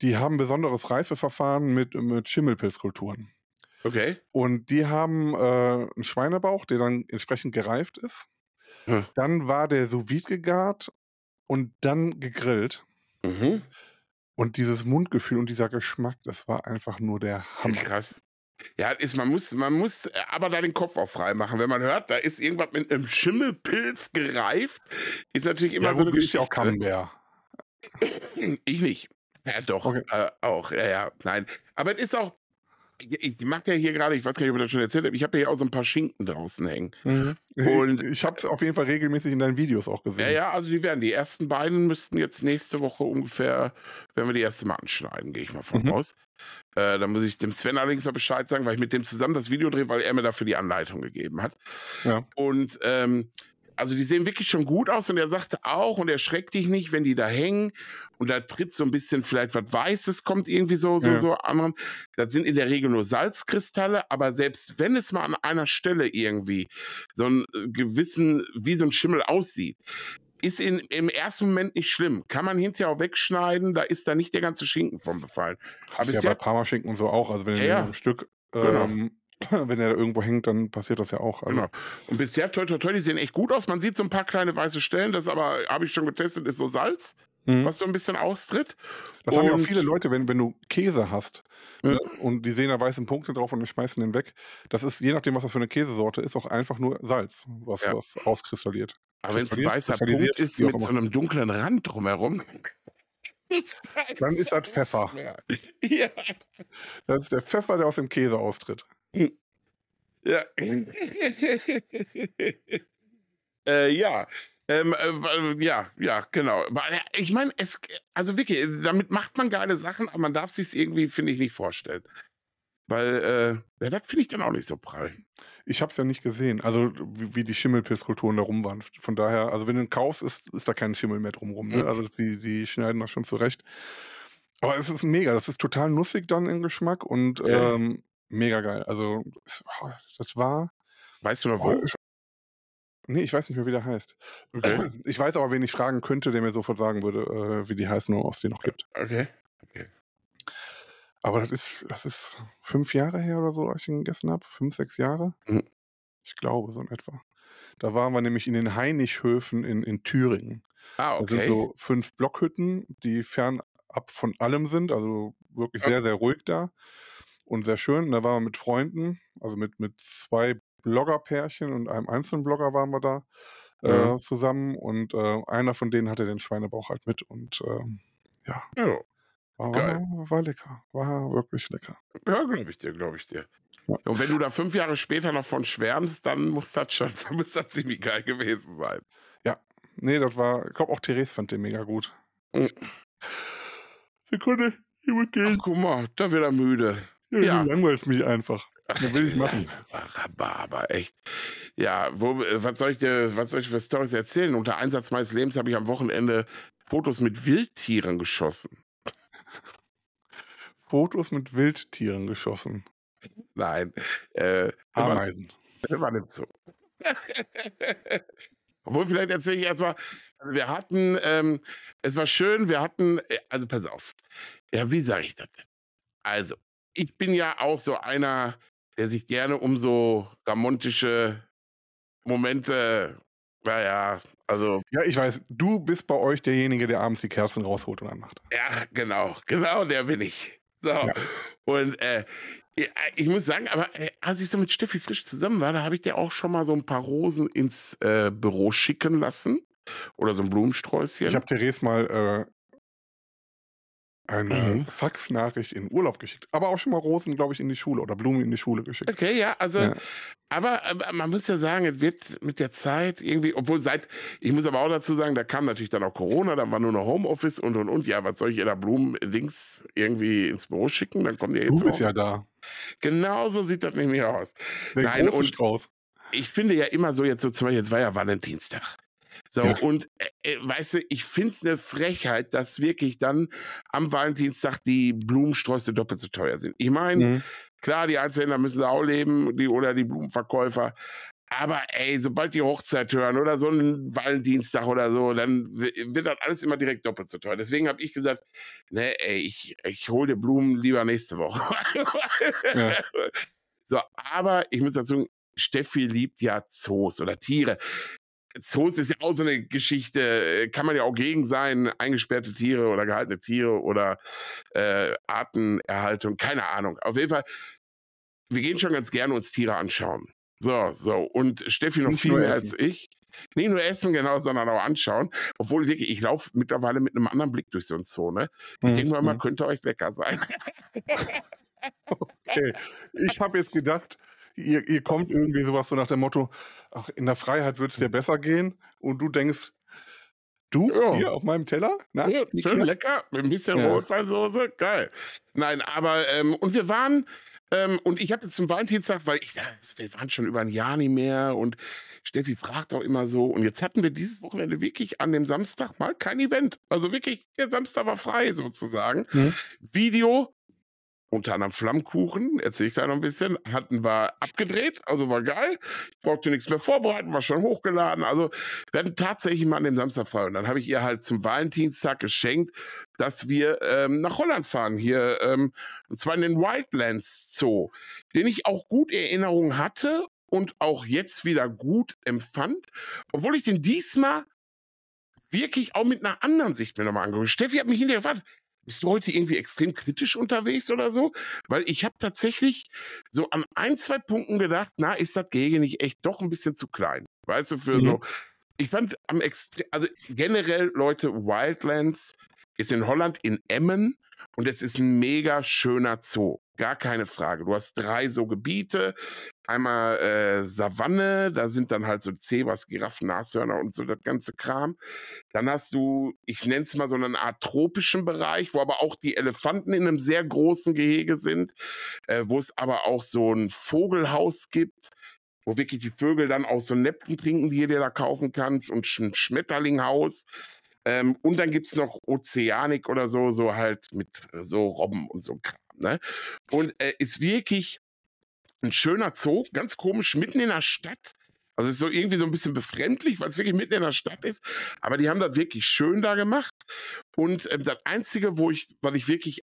die haben besonderes Reifeverfahren mit, mit Schimmelpilzkulturen. Okay. Und die haben äh, einen Schweinebauch, der dann entsprechend gereift ist. Hm. Dann war der sous vide gegart und dann gegrillt. Mhm. Und dieses Mundgefühl und dieser Geschmack, das war einfach nur der Hammer. Krass. Ja, ist, man muss, man muss äh, aber da den Kopf auch frei machen. Wenn man hört, da ist irgendwas mit einem Schimmelpilz gereift, ist natürlich immer Ja, so eine bin ich auch Geschichte. Camembert. Ich nicht. Ja, doch. Okay. Äh, auch, ja, ja. Nein. Aber es ist auch. Ich, mag ja hier gerade, ich weiß gar nicht, ob ich das schon erzählt habe, ich habe hier auch so ein paar Schinken draußen hängen. Mhm. Und- ich habe es auf jeden Fall regelmäßig in deinen Videos auch gesehen. Ja, ja, also die werden, die ersten beiden müssten jetzt nächste Woche ungefähr, werden wir die erste Mal anschneiden, gehe ich mal von Mhm. aus. Äh, da muss ich dem Sven allerdings noch Bescheid sagen, weil ich mit dem zusammen das Video drehe, weil er mir dafür die Anleitung gegeben hat. Ja. Und ähm, also die sehen wirklich schon gut aus und er sagte auch, und er schreckt dich nicht, wenn die da hängen und da tritt so ein bisschen vielleicht was Weißes, kommt irgendwie so, so, Ja. so an. Das sind in der Regel nur Salzkristalle, aber selbst wenn es mal an einer Stelle irgendwie so einen äh, gewissen, wie so ein Schimmel aussieht, ist in, im ersten Moment nicht schlimm. Kann man hinterher auch wegschneiden, da ist da nicht der ganze Schinken von befallen. Aber ist ja bei Parmaschinken und so auch. Also wenn Ja, ja. ein Stück, Genau. ähm, wenn er da irgendwo hängt, dann passiert das ja auch. Also, Genau. Und bisher, toi, toi, toi, die sehen echt gut aus. Man sieht so ein paar kleine weiße Stellen. Das aber, habe ich schon getestet, ist so Salz, mhm. was so ein bisschen austritt. Das haben ja auch und- viele Leute, wenn, wenn du Käse hast Ja. ne, und die sehen da weiße Punkte drauf und dann schmeißen den weg. Das ist, je nachdem, was das für eine Käsesorte ist, auch einfach nur Salz, was, Ja. was auskristalliert. Aber wenn es ein weißer Punkt ist mit so einem dunklen Rand drumherum, Dann ist das Pfeffer. Ja. Das ist der Pfeffer, der aus dem Käse austritt. Ja. äh, ja. Ähm, äh, ja, ja, genau. Ich meine, es, also wirklich, damit macht man geile Sachen, aber man darf sich irgendwie, finde ich, nicht vorstellen. Weil, äh, ja, das finde ich dann auch nicht so prall. Ich habe es ja nicht gesehen, also wie, wie die Schimmelpilzkulturen da rum waren. Von daher, also wenn du ihn kaufst, ist, ist da kein Schimmel mehr drumrum. Ne? Mhm. Also die, die schneiden das schon zurecht. Aber es ist mega, das ist total nussig dann im Geschmack und Ja. ähm, mega geil. Also oh, das war. Weißt du noch Oh, wo? nee, ich weiß nicht mehr, wie der heißt. Okay. Ich weiß aber, wen ich fragen könnte, der mir sofort sagen würde, äh, wie die heißen, ob es die noch gibt. Okay. Aber das ist, das ist fünf Jahre her oder so, als ich ihn gegessen habe. Fünf, sechs Jahre. Mhm. Ich glaube, so in etwa. Da waren wir nämlich in den Heinichhöfen in, in Thüringen. Ah, Das sind okay. so fünf Blockhütten, die fernab von allem sind, also wirklich sehr, sehr ruhig da und sehr schön. Und da waren wir mit Freunden, also mit, mit zwei Bloggerpärchen und einem einzelnen Blogger waren wir da Ja. äh, zusammen und äh, einer von denen hatte den Schweinebauch halt mit und ähm, ja, Ja, war, Geil. war, war lecker, war wirklich lecker. ja glaube ich dir, glaube ich dir. Ja. Und wenn du da fünf Jahre später noch von schwärmst, dann muss das schon, dann muss das ziemlich geil gewesen sein. Nee, das war, ich glaube auch Therese fand den mega gut. Mhm. Sekunde, ich muss Ach, gehen. guck mal, da wird er müde. Ja. Du langweilst mich einfach. Das will ich machen. Rhabarber, echt. Ja, wo, äh, was soll ich dir, was soll ich für Stories erzählen? Unter Einsatz meines Lebens habe ich am Wochenende Fotos mit Wildtieren geschossen. Fotos mit Wildtieren geschossen. Nein. Äh, Ameisen. War nicht so. Obwohl, vielleicht erzähle ich erstmal, also wir hatten, ähm, es war schön, wir hatten, äh, also pass auf. Ja, wie sage ich das? Also, ich bin ja auch so einer, der sich gerne um so romantische Momente, naja, also. Ja, ich weiß, du bist bei euch derjenige, der abends die Kerzen rausholt und anmacht. Ja, genau, genau, der bin ich. So. Ja. Und äh, ich muss sagen, aber äh, als ich so mit Steffi Frisch zusammen war, da habe ich dir auch schon mal so ein paar Rosen ins äh, Büro schicken lassen. Oder so ein Blumensträußchen. Ich habe Therese mal äh, eine mhm. Faxnachricht in Urlaub geschickt. Aber auch schon mal Rosen, glaube ich, in die Schule oder Blumen in die Schule geschickt. Okay, ja, also, ja. Aber, aber, man muss ja sagen, es wird mit der Zeit irgendwie, obwohl seit, ich muss aber auch dazu sagen, da kam natürlich dann auch Corona, dann war nur noch Homeoffice und und und. Ja, was soll ich ihr da Blumen links irgendwie ins Büro schicken? Dann kommt ihr jetzt. Du bist ja da. Genau so sieht das nämlich aus. Der Nein, und Strauß. Ich finde ja immer so, jetzt so zum Beispiel, jetzt war ja Valentinstag. So, ja. und äh, äh, weißt du, ich finde es eine Frechheit, dass wirklich dann am Valentinstag die Blumensträuße doppelt so teuer sind. Ich meine, mhm. klar, die Einzelhändler müssen da auch leben, die oder die Blumenverkäufer. Aber ey, sobald die Hochzeit hören oder so ein Valentinstag oder so, dann wird das alles immer direkt doppelt so teuer. Deswegen habe ich gesagt, ne, ey, ich, ich hole dir Blumen lieber nächste Woche. ja. So, aber ich muss dazu sagen, Steffi liebt ja Zoos oder Tiere. Zoos ist ja auch so eine Geschichte, äh, kann man ja auch gegen sein, eingesperrte Tiere oder gehaltene Tiere oder äh, Artenerhaltung, keine Ahnung. Auf jeden Fall, wir gehen schon ganz gerne uns Tiere anschauen. So, so. Und Steffi noch Nicht viel mehr als ich. Nicht nur essen, genau, sondern auch anschauen. Obwohl wirklich, ich laufe mittlerweile mit einem anderen Blick durch so ein Zoo, ne? Ich hm, denke mal, hm. könnte euch lecker sein. okay. Ich habe jetzt gedacht, ihr, ihr kommt irgendwie sowas so nach dem Motto, ach, in der Freiheit wird es dir besser gehen und du denkst, Du ja. hier auf meinem Teller? Na, ja, schön lecker, mit ein bisschen ja. Rotweinsoße, geil. Nein, aber, ähm, und wir waren, ähm, und ich habe jetzt zum Valentinstag, weil ich, wir waren schon über ein Jahr nicht mehr und Steffi fragt auch immer so, und jetzt hatten wir dieses Wochenende wirklich an dem Samstag mal kein Event. Also wirklich, der Samstag war frei sozusagen. Mhm. Video, unter anderem Flammkuchen, erzähle ich gleich noch ein bisschen, hatten wir abgedreht, also war geil. Ich brauchte nichts mehr vorbereiten, war schon hochgeladen. Also hatten tatsächlich mal an dem Samstag frei. Und dann habe ich ihr halt zum Valentinstag geschenkt, dass wir ähm, nach Holland fahren, hier, ähm, und zwar in den Wildlands Zoo, den ich auch gut Erinnerungen hatte und auch jetzt wieder gut empfand, obwohl ich den diesmal wirklich auch mit einer anderen Sicht mir nochmal angeguckt. Steffi hat mich hinterher gefragt, bist du heute irgendwie extrem kritisch unterwegs oder so? Weil ich habe tatsächlich so an ein, zwei Punkten gedacht, na, ist das Gehege nicht echt doch ein bisschen zu klein? Weißt du, für mhm. so. Ich fand am extrem, also generell, Leute, Wildlands ist in Holland in Emmen und es ist ein mega schöner Zoo. Gar keine Frage. Du hast drei so Gebiete. Einmal äh, Savanne, da sind dann halt so Zebras, Giraffen, Nashörner und so das ganze Kram. Dann hast du, ich nenne es mal so eine Art tropischen Bereich, wo aber auch die Elefanten in einem sehr großen Gehege sind, äh, wo es aber auch so ein Vogelhaus gibt wo wirklich die Vögel dann aus so Näpfen trinken, die du dir da kaufen kannst und ein Schmetterlinghaus. Ähm, und dann gibt es noch Ozeanik oder so, so halt mit so Robben und so Kram. Ne? Und äh, ist wirklich ein schöner Zoo, ganz komisch, mitten in der Stadt. Also ist so irgendwie so ein bisschen befremdlich, weil es wirklich mitten in der Stadt ist. Aber die haben das wirklich schön da gemacht. Und ähm, das Einzige, wo ich, was ich wirklich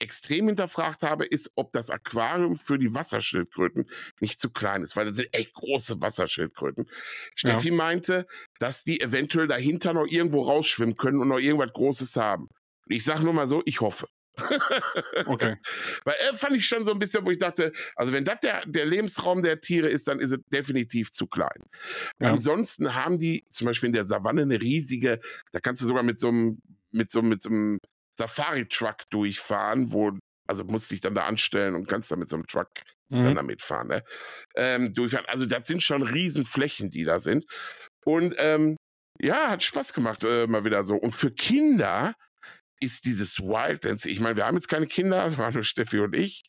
extrem hinterfragt habe, ist, ob das Aquarium für die Wasserschildkröten nicht zu klein ist, weil das sind echt große Wasserschildkröten. Steffi ja. meinte, dass die eventuell dahinter noch irgendwo rausschwimmen können und noch irgendwas Großes haben. Ich sage nur mal so, ich hoffe. okay. Weil er äh, fand ich schon so ein bisschen, wo ich dachte, also wenn das der, der Lebensraum der Tiere ist, dann ist es definitiv zu klein. Ja. Ansonsten haben die zum Beispiel in der Savanne eine riesige, da kannst du sogar mit so einem, mit so, mit so einem Safari-Truck durchfahren, wo, also musst dich dann da anstellen und kannst dann mit so einem Truck mhm. dann damit fahren, ne? Ähm, durchfahren. Also das sind schon Riesenflächen, die da sind. Und ähm, ja, hat Spaß gemacht, äh, mal wieder so. Und für Kinder ist dieses Wildlands, ich meine, wir haben jetzt keine Kinder, waren nur Steffi und ich,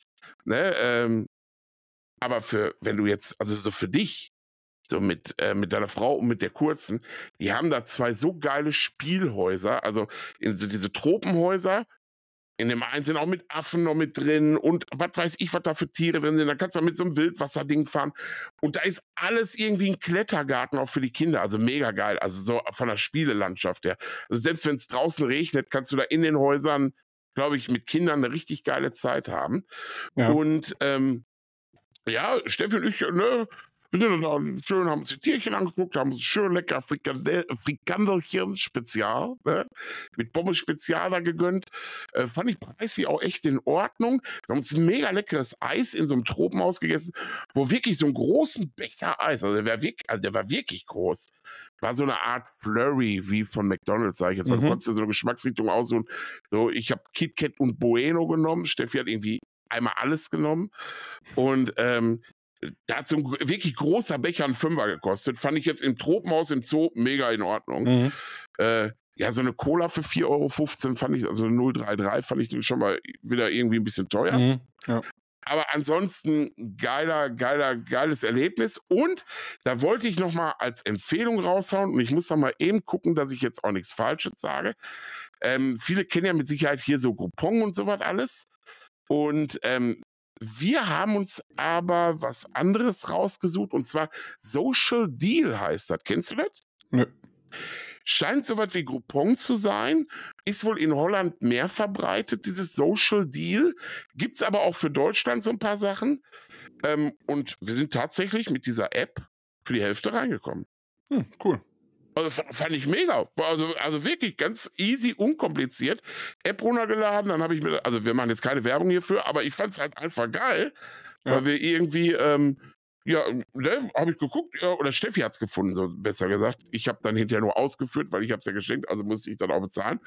ne? Ähm, aber für, wenn du jetzt, also so für dich, so mit, äh, mit deiner Frau und mit der kurzen, die haben da zwei so geile Spielhäuser, also in so diese Tropenhäuser. In dem einen sind auch mit Affen noch mit drin und was weiß ich, was da für Tiere drin sind. Da kannst du mit so einem Wildwasserding fahren. Und da ist alles irgendwie ein Klettergarten auch für die Kinder. Also mega geil. Also so von der Spielelandschaft her. Also selbst wenn es draußen regnet, kannst du da in den Häusern, glaube ich, mit Kindern eine richtig geile Zeit haben. Ja. Und ähm, ja, Steffi und ich, ne, wir sind dann schön, haben uns die Tierchen angeguckt, haben uns schön lecker Frikandel, Frikandelchen Spezial, ne, mit Pommes Spezial da gegönnt. Äh, fand ich preislich auch echt in Ordnung. Wir haben uns ein mega leckeres Eis in so einem Tropenhaus gegessen, wo wirklich so einen großen Becher Eis, also der war wirklich, also der war wirklich groß. War so eine Art Flurry wie von McDonalds, sage ich jetzt mal. Mhm. Du konntest dir so eine Geschmacksrichtung aussuchen. So, ich habe KitKat und Bueno genommen. Steffi hat irgendwie einmal alles genommen. Und ähm, da hat so ein wirklich großer Becher einen Fünfer gekostet. Fand ich jetzt im Tropenhaus im Zoo mega in Ordnung. Mhm. Äh, ja, so eine Cola für 4,15 Euro fand ich, also 033 fand ich schon mal wieder irgendwie ein bisschen teuer. Mhm. Ja. Aber ansonsten geiler, geiler, geiles Erlebnis. Und da wollte ich nochmal als Empfehlung raushauen und ich muss noch mal eben gucken, dass ich jetzt auch nichts Falsches sage. Ähm, viele kennen ja mit Sicherheit hier so Groupon und sowas alles. Und ähm, wir haben uns aber was anderes rausgesucht und zwar Social Deal heißt das. Kennst du das? Nö. Scheint so was wie Groupon zu sein, ist wohl in Holland mehr verbreitet, dieses Social Deal. Gibt es aber auch für Deutschland so ein paar Sachen. Ähm, und wir sind tatsächlich mit dieser App für die Hälfte reingekommen. Hm, cool. Also fand ich mega. Also, also wirklich ganz easy, unkompliziert. App runtergeladen, dann habe ich mir, also wir machen jetzt keine Werbung hierfür, aber ich fand es halt einfach geil, ja. weil wir irgendwie, ähm, ja, ne, habe ich geguckt, ja, oder Steffi hat es gefunden, so besser gesagt. Ich habe dann hinterher nur ausgeführt, weil ich habe es ja geschenkt, also musste ich dann auch bezahlen.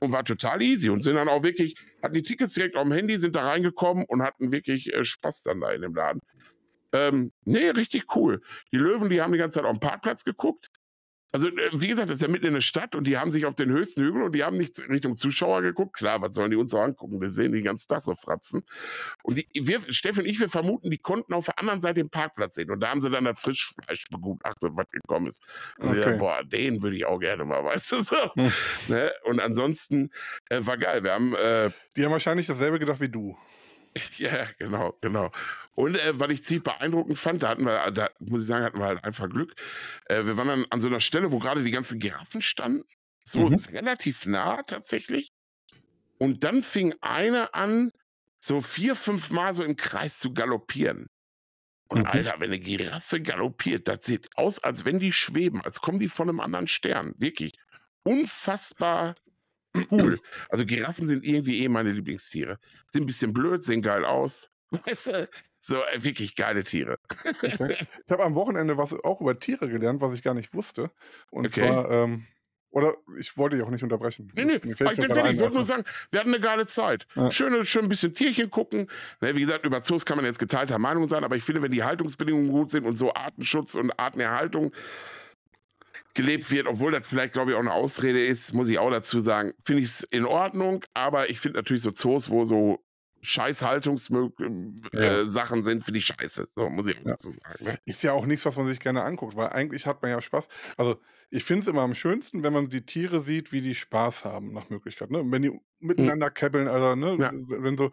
Und war total easy und sind dann auch wirklich, hatten die Tickets direkt auf dem Handy, sind da reingekommen und hatten wirklich äh, Spaß dann da in dem Laden. Ähm, nee, richtig cool. Die Löwen, die haben die ganze Zeit auf dem Parkplatz geguckt. Also, äh, wie gesagt, das ist ja mitten in der Stadt und die haben sich auf den höchsten Hügel und die haben nicht Richtung Zuschauer geguckt. Klar, was sollen die uns so angucken? Wir sehen die ganz das so fratzen. Und die, wir, Steffen und ich, wir vermuten, die konnten auf der anderen Seite den Parkplatz sehen. Und da haben sie dann das Frischfleisch begutachtet, was gekommen ist. Und okay. sie sagen, boah, den würde ich auch gerne mal, weißt du so. Hm. Ne? Und ansonsten äh, war geil. Wir haben. Äh, die haben wahrscheinlich dasselbe gedacht wie du. Ja, genau, genau. Und äh, was ich ziemlich beeindruckend fand, da hatten wir, da muss ich sagen, hatten wir halt einfach Glück. Äh, wir waren dann an so einer Stelle, wo gerade die ganzen Giraffen standen. So mhm. relativ nah tatsächlich. Und dann fing eine an, so vier, fünf Mal so im Kreis zu galoppieren. Und mhm. Alter, wenn eine Giraffe galoppiert, das sieht aus, als wenn die schweben, als kommen die von einem anderen Stern. Wirklich. Unfassbar cool. Also Giraffen sind irgendwie eh meine Lieblingstiere. Sind ein bisschen blöd, sehen geil aus. Weißt du, so äh, wirklich geile Tiere. Okay. Ich habe am Wochenende was auch über Tiere gelernt, was ich gar nicht wusste. Und okay. zwar, ähm, oder ich wollte dich auch nicht unterbrechen. Nee, nee, ich bin fertig. Ich wollte nur sagen, wir hatten eine geile Zeit. Ja. Schön, schön ein bisschen Tierchen gucken. Ne, wie gesagt, über Zoos kann man jetzt geteilter Meinung sein, aber ich finde, wenn die Haltungsbedingungen gut sind und so Artenschutz und Artenerhaltung, gelebt wird, obwohl das vielleicht, glaube ich, auch eine Ausrede ist, muss ich auch dazu sagen, finde ich es in Ordnung, aber ich finde natürlich so Zoos, wo so Scheißhaltungssachen äh, ja. sind, finde ich scheiße. So muss ich auch ja. dazu sagen. Ne? Ist ja auch nichts, was man sich gerne anguckt, weil eigentlich hat man ja Spaß. Also ich finde es immer am schönsten, wenn man die Tiere sieht, wie die Spaß haben, nach Möglichkeit. Ne? Wenn die hm. miteinander mhm. käppeln, also ne? Ja. wenn so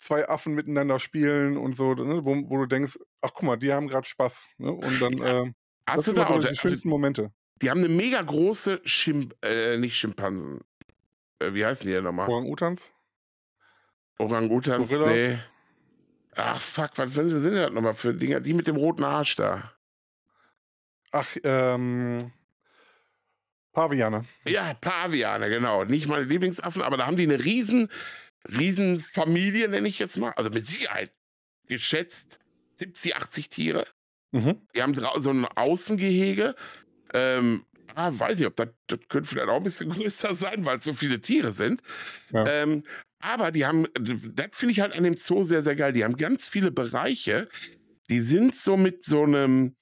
zwei Affen miteinander spielen und so, ne? wo, wo, du denkst, ach guck mal, die haben gerade Spaß. Ne? Und dann, äh, Hast das du da auch die also, schönsten Momente. Die haben eine mega große Schimp äh, nicht Schimpansen. Äh, wie heißen die denn nochmal? Orang-Utans? Orang-Utans, nee. Ach, fuck, was sind das nochmal für Dinger? Die mit dem roten Arsch da. Ach, ähm. Paviane. Ja, Paviane, genau. Nicht meine Lieblingsaffen, aber da haben die eine riesen, riesen Familie, nenne ich jetzt mal. Also mit Sicherheit geschätzt 70, 80 Tiere. Mhm. Die haben so ein Außengehege ähm, ah, weiß ich, ob das, das könnte vielleicht auch ein bisschen größer sein, weil es so viele Tiere sind. Ja. Ähm, aber die haben, das finde ich halt an dem Zoo sehr, sehr geil. Die haben ganz viele Bereiche, die sind so mit so einem,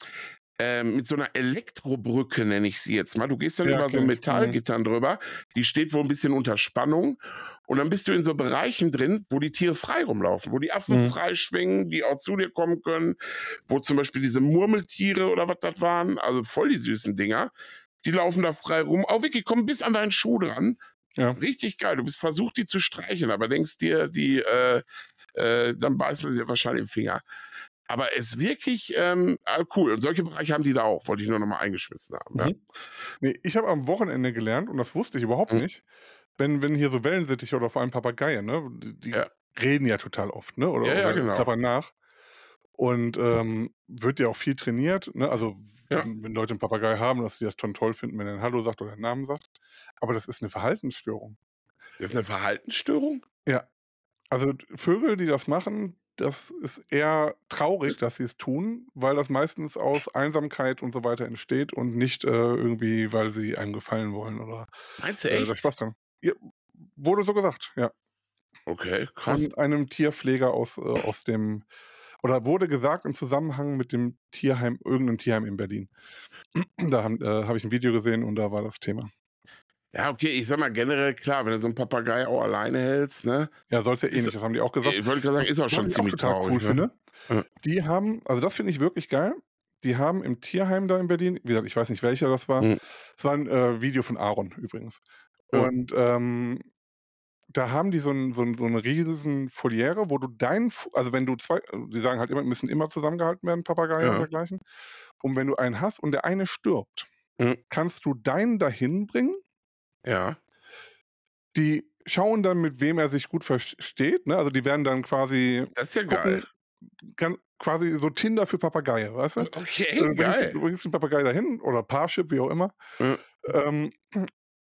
äh, mit so einer Elektrobrücke, nenne ich sie jetzt mal. Du gehst dann ja, über so ein Metallgittern mhm. drüber. Die steht wohl ein bisschen unter Spannung. Und dann bist du in so Bereichen drin, wo die Tiere frei rumlaufen, wo die Affen Mhm. frei schwingen, die auch zu dir kommen können, wo zum Beispiel diese Murmeltiere oder was das waren, also voll die süßen Dinger, die laufen da frei rum. Auch wirklich, kommen bis an deinen Schuh dran. Ja. Richtig geil. Du bist versucht, die zu streicheln, aber denkst dir, die, äh, äh, dann beißen sie dir wahrscheinlich im Finger. Aber es ist wirklich ähm, ah, cool. Und solche Bereiche haben die da auch, wollte ich nur noch mal eingeschmissen haben. Ja. Mhm. Nee, ich habe am Wochenende gelernt, und das wusste ich überhaupt Mhm. nicht, wenn, wenn hier so Wellensittiche oder vor allem Papageien, ne, die, die Ja. reden ja total oft, ne? Oder, Ja, ja, oder genau. klappern nach. Und ähm, wird ja auch viel trainiert, ne? Also Ja. wenn, Leute einen Papagei haben, dass sie das schon toll finden, wenn er ein Hallo sagt oder einen Namen sagt. Aber das ist eine Verhaltensstörung. Das ist eine Verhaltensstörung? Ja. Also Vögel, die das machen, das ist eher traurig, dass sie es tun, weil das meistens aus Einsamkeit und so weiter entsteht und nicht äh, irgendwie, weil sie einem gefallen wollen oder Meinst du äh, echt? Spaß dran. Ja, wurde so gesagt, ja. Okay, krass. Von einem Tierpfleger aus, äh, aus dem, oder wurde gesagt im Zusammenhang mit dem Tierheim, irgendeinem Tierheim in Berlin. Da habe äh, hab ich ein Video gesehen und da war das Thema. Ja, okay, ich sag mal generell klar, wenn du so einen Papagei auch alleine hältst, ne? Ja, soll es ja eh Ist- nicht, das haben die auch gesagt. Ich wollte gerade sagen, ist auch schon ich ziemlich total traurig. cool ne? finde. Ja. Die haben, also das finde ich wirklich geil. Die haben im Tierheim da in Berlin, wie gesagt, ich weiß nicht welcher das war. Mhm. Es war ein äh, Video von Aaron übrigens. Ja. Und ähm, da haben die so, ein, so, ein, so eine riesen Foliere, wo du dein, Fu- also wenn du zwei, die sagen halt immer, müssen immer zusammengehalten werden, Papageien Ja. und dergleichen. Und wenn du einen hast und der eine stirbt, Mhm. kannst du deinen dahin bringen. Ja. Die schauen dann, mit wem er sich gut versteht. Ne? Also die werden dann quasi Das ist ja gucken, geil. kann, quasi so Tinder für Papageie, weißt du? Okay, Äh, bringst, geil. du bringst einen Papagei dahin oder Parship, wie auch immer. Ja. Ähm,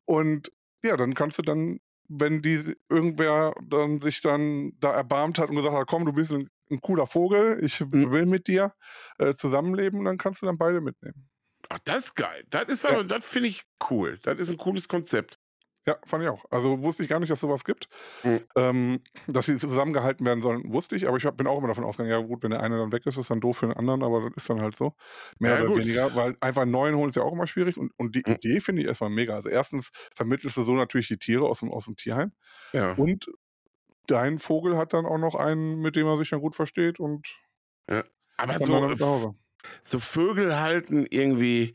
und ja, dann kannst du dann, wenn die irgendwer dann sich dann da erbarmt hat und gesagt hat, komm, du bist ein, ein cooler Vogel, ich Mhm. will mit dir äh, zusammenleben, dann kannst du dann beide mitnehmen. Ach, das ist geil. Das ist Ja. aber, das finde ich cool. Das ist ein cooles Konzept. Ja, fand ich auch. Also wusste ich gar nicht, dass sowas gibt. Mhm. Ähm, dass sie zusammengehalten werden sollen, wusste ich, aber ich hab, bin auch immer davon ausgegangen, ja gut, wenn der eine dann weg ist, ist dann doof für den anderen, aber das ist dann halt so. Mehr Ja, oder gut. weniger, weil einfach einen neuen holen ist ja auch immer schwierig und, und die Mhm. Idee finde ich erstmal mega. Also erstens vermittelst du so natürlich die Tiere aus dem, aus dem Tierheim Ja. und dein Vogel hat dann auch noch einen, mit dem er sich dann gut versteht und Aber kann dann so, Hause. So Vögel halten irgendwie.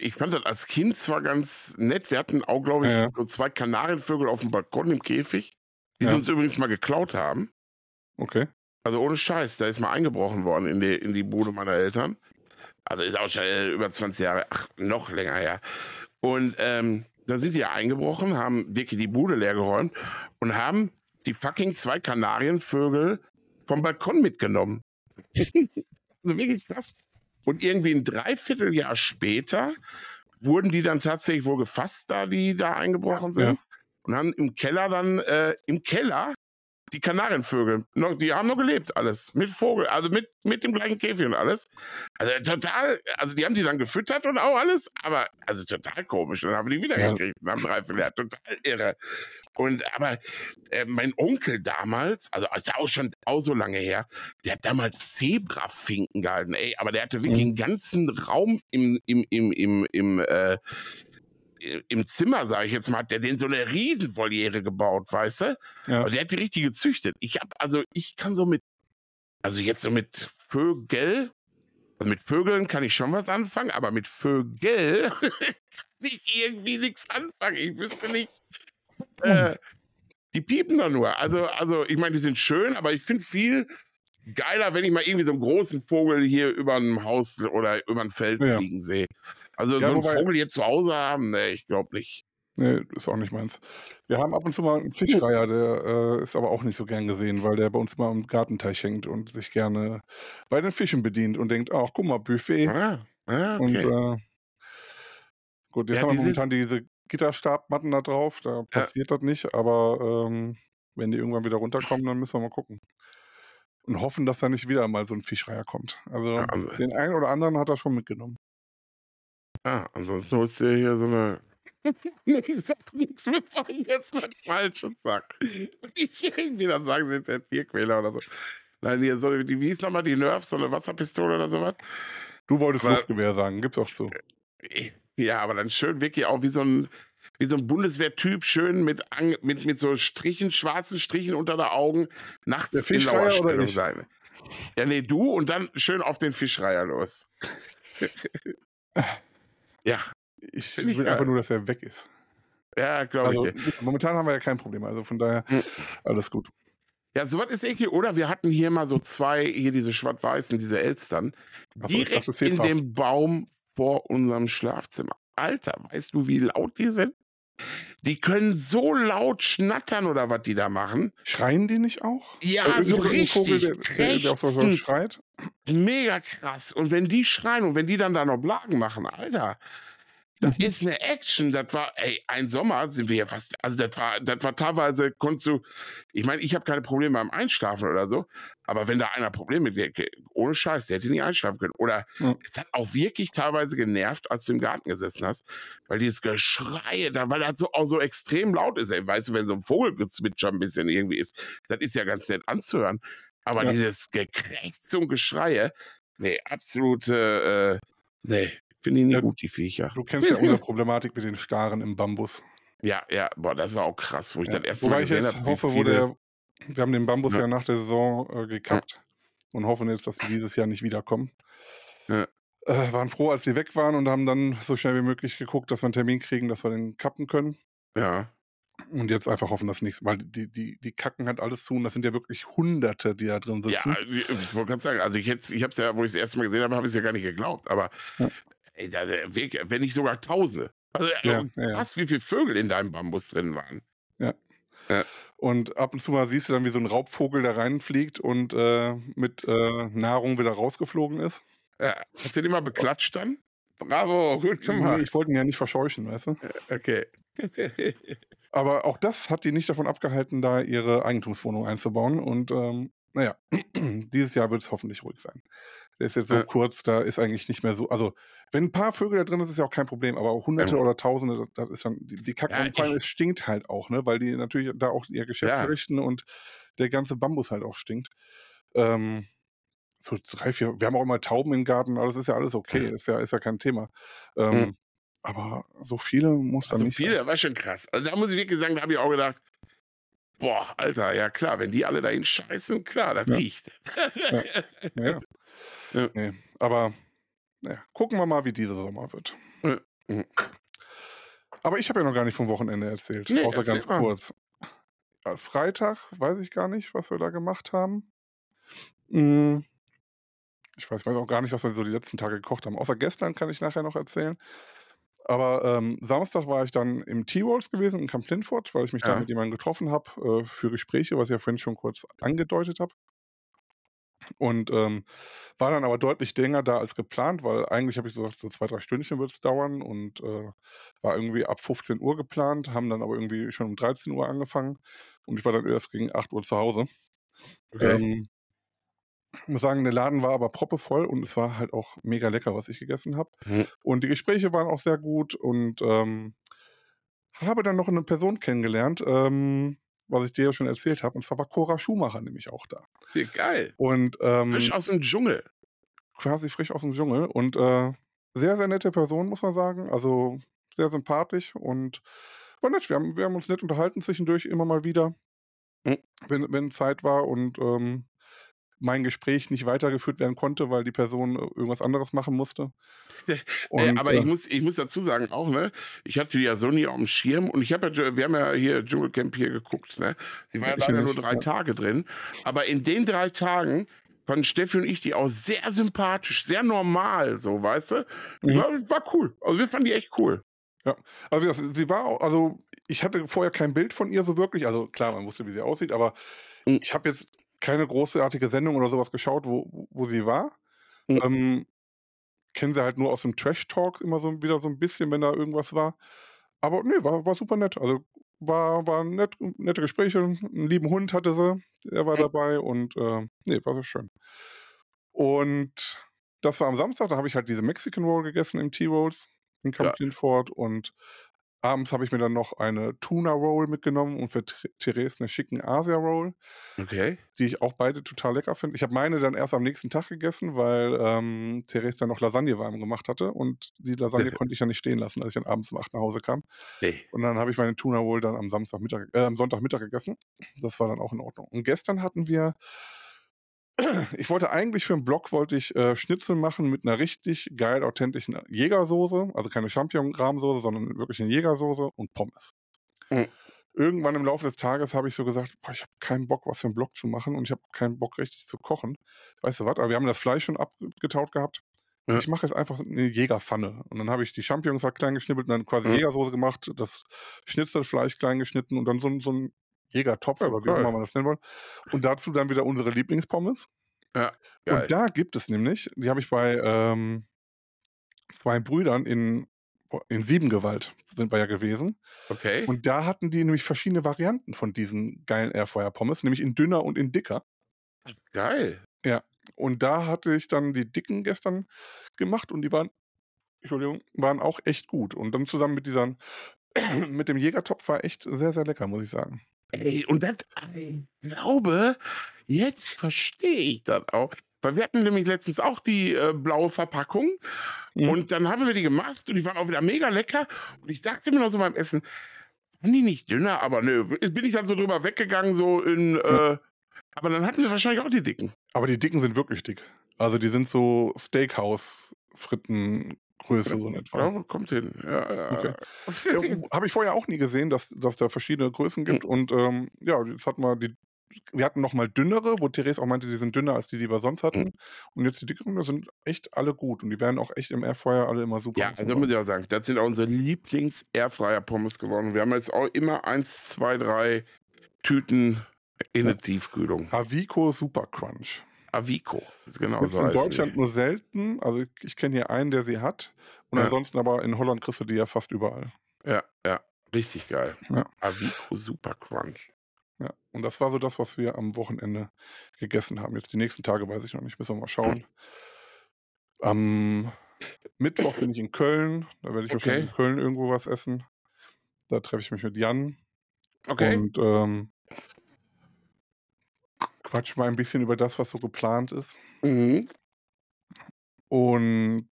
Ich fand das als Kind zwar ganz nett. Wir hatten auch, glaube ich, Ja, ja. so zwei Kanarienvögel auf dem Balkon im Käfig, die Ja. sie uns übrigens mal geklaut haben. Okay. Also ohne Scheiß, da ist mal eingebrochen worden in die, in die Bude meiner Eltern. Also ist auch schon äh, über 20 Jahre, ach, noch länger her. Und ähm, da sind die ja eingebrochen, haben wirklich die Bude leer geräumt und haben die fucking zwei Kanarienvögel vom Balkon mitgenommen. wirklich krass. Und irgendwie ein Dreivierteljahr später wurden die dann tatsächlich wohl gefasst, da die da eingebrochen sind. Ja. Und haben im Keller dann, äh, im Keller die Kanarienvögel, noch, die haben noch gelebt, alles. Mit Vogel, also mit, mit dem gleichen Käfig und alles. Also total, also die haben die dann gefüttert und auch alles, aber also total komisch. Dann haben wir die wieder Ja. gekriegt nach einem Dreivierteljahr. Total irre. Und aber äh, mein Onkel damals, also ist ja auch schon auch so lange her, der hat damals Zebrafinken gehalten, ey, aber der hatte wirklich Mhm. einen ganzen Raum im, im, im, im, im, äh, im Zimmer, sage ich jetzt mal, hat der den so eine Riesenvoliere gebaut, weißt du? Ja. Aber der hat die richtig gezüchtet. Ich habe, also ich kann so mit, also jetzt so mit Vögel, also mit Vögeln kann ich schon was anfangen, aber mit Vögel kann ich irgendwie nichts anfangen. Ich wüsste nicht. Äh, die piepen da nur. Also, also ich meine, die sind schön, aber ich finde viel geiler, wenn ich mal irgendwie so einen großen Vogel hier über ein Haus oder über ein Feld Ja. fliegen sehe. Also Ja, so einen Vogel hier zu Hause haben, ne, ich glaube nicht. Nee, ist auch nicht meins. Wir haben ab und zu mal einen Fischreiher, der äh, ist aber auch nicht so gern gesehen, weil der bei uns immer am Gartenteich hängt und sich gerne bei den Fischen bedient und denkt, ach, guck mal, Buffet. Ah, ah Und okay. äh, gut, jetzt Ja, haben wir momentan diese Gitterstabmatten da drauf, da passiert das nicht, aber ähm, wenn die irgendwann wieder runterkommen, dann müssen wir mal gucken. Und hoffen, dass da nicht wieder mal so ein Fischreiher kommt. Also Ja, also- den einen oder anderen hat er schon mitgenommen. Ah, ansonsten holst du dir hier so eine. nee, ich sag nichts, bevor ich jetzt was Falsches sag. Und ich irgendwie dann sagen, sind der Tierquäler oder so. Nein, hier so, die, wie hieß nochmal die Nerf, so eine Wasserpistole oder sowas? Du wolltest Luftgewehr sagen, gibt's auch so. Ja, aber dann schön wirklich auch wie so ein, wie so ein Bundeswehrtyp, schön mit, mit, mit so Strichen, schwarzen Strichen unter den Augen, nachts Der in Lauerstellung sein. Ja, nee, du und dann schön auf den Fischreiher los. ja, Ich ich will geil. einfach nur, dass er weg ist. ja, glaube Also ich momentan haben wir ja kein Problem, also von daher Hm. alles gut. Ja, sowas ist eklig. Oder wir hatten hier mal so zwei, hier diese schwarz-weißen, diese Elstern, Ach direkt dachte, in dem Baum vor unserem Schlafzimmer. Alter, weißt du, wie laut die sind? Die können so laut schnattern oder was die da machen. Schreien die nicht auch? Ja, Äh, so irgendein Vogel, richtig. der, der, der auch so, schreit. Mega krass. Und wenn die schreien und wenn die dann da noch Blagen machen, Alter. Ist eine Action. Das war, ey, ein Sommer sind wir ja fast, also das war, das war teilweise, konntest du, ich meine, ich habe keine Probleme beim Einschlafen oder so, aber wenn da einer Probleme mit, ohne Scheiß, der hätte nicht einschlafen können. Oder Ja. es hat auch wirklich teilweise genervt, als du im Garten gesessen hast, weil dieses Geschreie, da, weil das so, auch so extrem laut ist, ey, weißt du, wenn so ein Vogelgezwitscher ein bisschen irgendwie ist, das ist ja ganz nett anzuhören. Aber Ja. dieses Gekrächz und Geschreie, nee, absolute, äh, nee, finde ich nicht Ja, gut, die Viecher. Du kennst ja unsere Problematik mit den Staren im Bambus. Ja, ja, boah, das war auch krass, wo ich Ja. das erste Wobei Mal ich gesehen jetzt habe. hoffe, wo der, wir haben den Bambus Ja. ja, nach der Saison äh, gekappt und hoffen jetzt, dass die dieses Jahr nicht wiederkommen. Ja. Äh, waren froh, als die weg waren und haben dann so schnell wie möglich geguckt, dass wir einen Termin kriegen, dass wir den kappen können. Ja, Und jetzt einfach hoffen, dass nichts, weil die, die, die kacken halt alles zu und das sind ja wirklich Hunderte, die da drin ja, sitzen. ich wollte gerade sagen, also ich, ich habe es ja, wo ich es das erste Mal gesehen habe, habe ich es ja gar nicht geglaubt. Aber Ja. Ey, da, wenn nicht sogar Tausende. Also Ja, äh, ja, ja. krass, wie viele Vögel in deinem Bambus drin waren. Und ab und zu mal siehst du dann, wie so ein Raubvogel da reinfliegt und äh, mit äh, Nahrung wieder rausgeflogen ist. Ja, hast du den immer beklatscht dann? Bravo, gut gemacht. ich wollte ihn ja nicht verscheuchen, weißt du? Okay. Aber auch das hat die nicht davon abgehalten, da ihre Eigentumswohnung einzubauen. Und ähm, naja, dieses Jahr wird es hoffentlich ruhig sein. Der ist jetzt so Ja. kurz, da ist eigentlich nicht mehr so. Also, wenn ein paar Vögel da drin ist, ist ja auch kein Problem. Aber Hunderte Ja. oder Tausende, das- ist dann, die, die kacken Ja, es stinkt halt auch, ne? Weil die natürlich da auch ihr Geschäft Ja. verrichten und der ganze Bambus halt auch stinkt. Ähm, so drei, vier, wir haben auch immer Tauben im Garten, aber das ist ja alles okay, ist ja, ist ja kein Thema. Ähm, Aber so viele muss Also nicht sein. viele, war schon krass. Also da muss ich wirklich sagen, da habe ich auch gedacht, boah, Alter, ja klar, wenn die alle dahin scheißen, klar, das Ja. riecht. Ja. Ja. Nee, aber naja, gucken wir mal, wie dieser Sommer wird. Ja. Mhm. Aber ich habe ja noch gar nicht vom Wochenende erzählt, Nee, außer erzähl ganz mal. kurz. Ja, Freitag weiß ich gar nicht, was wir da gemacht haben. Hm, Ich weiß, ich weiß auch gar nicht, was wir so die letzten Tage gekocht haben. Außer gestern kann ich nachher noch erzählen. Aber ähm, Samstag war ich dann im T-Rolls gewesen in Camp Linford, weil ich mich da Ja. mit jemandem getroffen habe äh, für Gespräche, was ich ja vorhin schon kurz angedeutet habe. Und ähm, war dann aber deutlich länger da als geplant, weil eigentlich habe ich so gesagt, so zwei, drei Stündchen wird es dauern und äh, war irgendwie ab 15 Uhr geplant, haben dann aber irgendwie schon um 13 Uhr angefangen und ich war dann erst gegen 8 Uhr zu Hause. Okay. Ähm, ich muss sagen, der Laden war aber proppevoll und es war halt auch mega lecker, was ich gegessen habe. Mhm. Und die Gespräche waren auch sehr gut und ähm, habe dann noch eine Person kennengelernt, ähm, was ich dir ja schon erzählt habe, und zwar war Cora Schumacher nämlich auch da. Geil. Und ähm, Frisch aus dem Dschungel. quasi frisch aus dem Dschungel und äh, sehr, sehr nette Person, muss man sagen. Also sehr sympathisch und war nett. Wir haben, wir haben uns nett unterhalten zwischendurch immer mal wieder, Mhm. wenn, wenn Zeit war und ähm, mein Gespräch nicht weitergeführt werden konnte, weil die Person äh, irgendwas anderes machen musste. Äh, Und, aber äh, ich, muss, ich muss dazu sagen auch, ne, ich hatte die ja so nie auf dem Schirm und ich habe ja, wir haben ja hier Dschungelcamp hier geguckt, ne? Sie war ja Ja, leider nur drei ja. Tage drin, aber in den drei Tagen fanden Steffi und ich die auch sehr sympathisch, sehr normal, so, weißt du? Mhm. War, war cool. Also wir fanden die echt cool. Also wie gesagt, sie war auch, also ich hatte vorher kein Bild von ihr so wirklich. Also klar, man wusste, wie sie aussieht, aber Mhm. ich habe jetzt keine großartige Sendung oder sowas geschaut, wo, wo sie war. Mhm. Ähm, Kennen sie halt nur aus dem Trash-Talk immer so wieder so ein bisschen, wenn da irgendwas war. Aber nee, war, war super nett. Also war, war nett, nette Gespräche. Einen lieben Hund hatte sie, er war Mhm. dabei und äh, nee, war so schön. Und das war am Samstag, da habe ich halt diese Mexican Roll gegessen im T-Rolls in Camp Ja. Und abends habe ich mir dann noch eine Tuna Roll mitgenommen und für Ther- Therese eine schicken Asia Roll, Okay. die ich auch beide total lecker finde. Ich habe meine dann erst am nächsten Tag gegessen, weil ähm, Therese dann noch Lasagne warm gemacht hatte und die Lasagne konnte ich ja nicht stehen lassen, als ich dann abends um 8 nach Hause kam. Nee. Und dann habe ich meine Tuna Roll dann am Samstagmittag, äh, am Sonntagmittag gegessen. Das war dann auch in Ordnung. Und gestern hatten wir, ich wollte eigentlich für einen Blog wollte ich äh, Schnitzel machen mit einer richtig geil authentischen Jägersoße, also keine Champignon-Rahmsoße, sondern wirklich eine Jägersoße und Pommes. Mhm. Irgendwann im Laufe des Tages habe ich so gesagt, boah, ich habe keinen Bock, was für einen Blog zu machen und ich habe keinen Bock, richtig zu kochen. Weißt du was? Aber wir haben das Fleisch schon abgetaut gehabt. Ja. Ich mache jetzt einfach eine Jägerpfanne. Und dann habe ich die Champignons halt klein geschnippelt und dann quasi Mhm. Jägersoße gemacht, das Schnitzelfleisch klein geschnitten und dann so, so ein Jägertopf Ja, oder wie auch immer man das nennen wollen. Und dazu dann wieder unsere Lieblingspommes. Geil. Und da gibt es nämlich, die habe ich bei ähm, zwei Brüdern in, in Siebengewalt sind wir ja gewesen. Okay. Und da hatten die nämlich verschiedene Varianten von diesen geilen Airfryer-Pommes, nämlich in dünner und in dicker. Geil. Und da hatte ich dann die dicken gestern gemacht und die waren, Entschuldigung, waren auch echt gut. Und dann zusammen mit dieser, mit dem Jägertopf war echt sehr, sehr lecker, muss ich sagen. Ey, und das, ich glaube, jetzt verstehe ich das auch. Weil wir hatten nämlich letztens auch die äh, blaue Verpackung Mhm. und dann haben wir die gemacht und die waren auch wieder mega lecker. Und ich dachte mir noch so beim Essen, waren die nicht dünner? Aber nö, bin ich dann so drüber weggegangen, so in, äh, aber dann hatten wir wahrscheinlich auch die dicken. Aber die dicken sind wirklich dick. Also die sind so Steakhouse-Frittengröße so in etwa. Ja, kommt hin. Ja, ja. Okay. Ja, Habe ich vorher auch nie gesehen, dass, dass da verschiedene Größen gibt. Und ähm, ja, jetzt hatten wir die. Wir hatten noch mal dünnere, wo Therese auch meinte, die sind dünner als die, die wir sonst hatten. Und jetzt die dickeren, das sind echt alle gut. Und die werden auch echt im Airfryer alle immer super. Ja, also muss ich auch sagen, das sind auch unsere Lieblings-Airfryer-Pommes geworden. Wir haben jetzt auch immer eins, zwei, drei Tüten in der Tiefkühlung. Avico Super Crunch. Avico. ist genau Gibt's so in Deutschland die. nur selten. Also ich, kenne hier einen, der sie hat. Und Ja. ansonsten aber in Holland kriegst du die ja fast überall. Ja, ja. Richtig geil. Ja. Avico Super Crunch. Ja. Und das war so das, was wir am Wochenende gegessen haben. Jetzt die nächsten Tage weiß ich noch nicht, müssen wir mal schauen. Am Mittwoch bin ich in Köln. Da werde ich wahrscheinlich Okay. in Köln irgendwo was essen. Da treffe ich mich mit Jan. Okay. Und ähm, quatsch mal ein bisschen über das, was so geplant ist. Mhm. Und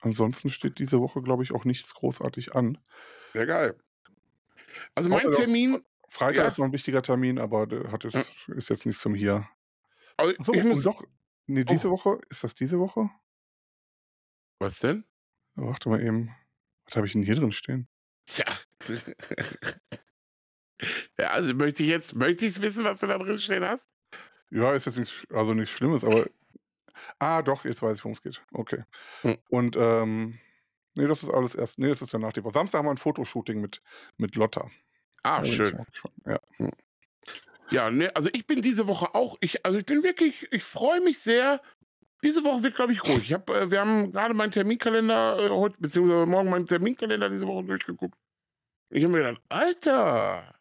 ansonsten steht diese Woche, glaube ich, auch nichts großartig an. Sehr geil. Also mein doch, Termin, Freitag Ja. ist noch ein wichtiger Termin, aber der hat jetzt, ist jetzt nicht zum Hier. also Achso, ich muss, doch. Nee, Oh. diese Woche. Ist das diese Woche? was denn? Warte mal eben. Was habe ich denn hier drin stehen? Tja. ja, also möchte ich jetzt, möchte ich wissen, was du da drin stehen hast? Ja, ist jetzt nicht, also nichts Schlimmes, aber. Ah, doch, jetzt weiß ich, worum es geht. Okay. Hm. Und, ähm, nee, das ist alles erst, nee, das ist danach die Woche. Samstag haben wir ein Fotoshooting mit, mit Lotta. Ah, ich schön. auch gespannt. Ja. Ja, ne, also ich bin diese Woche auch, ich, also ich bin wirklich, ich freue mich sehr. Diese Woche wird, glaube ich, ruhig. Ich hab, äh, wir haben gerade meinen Terminkalender äh, heute, beziehungsweise morgen meinen Terminkalender diese Woche durchgeguckt. Ich habe mir gedacht, Alter,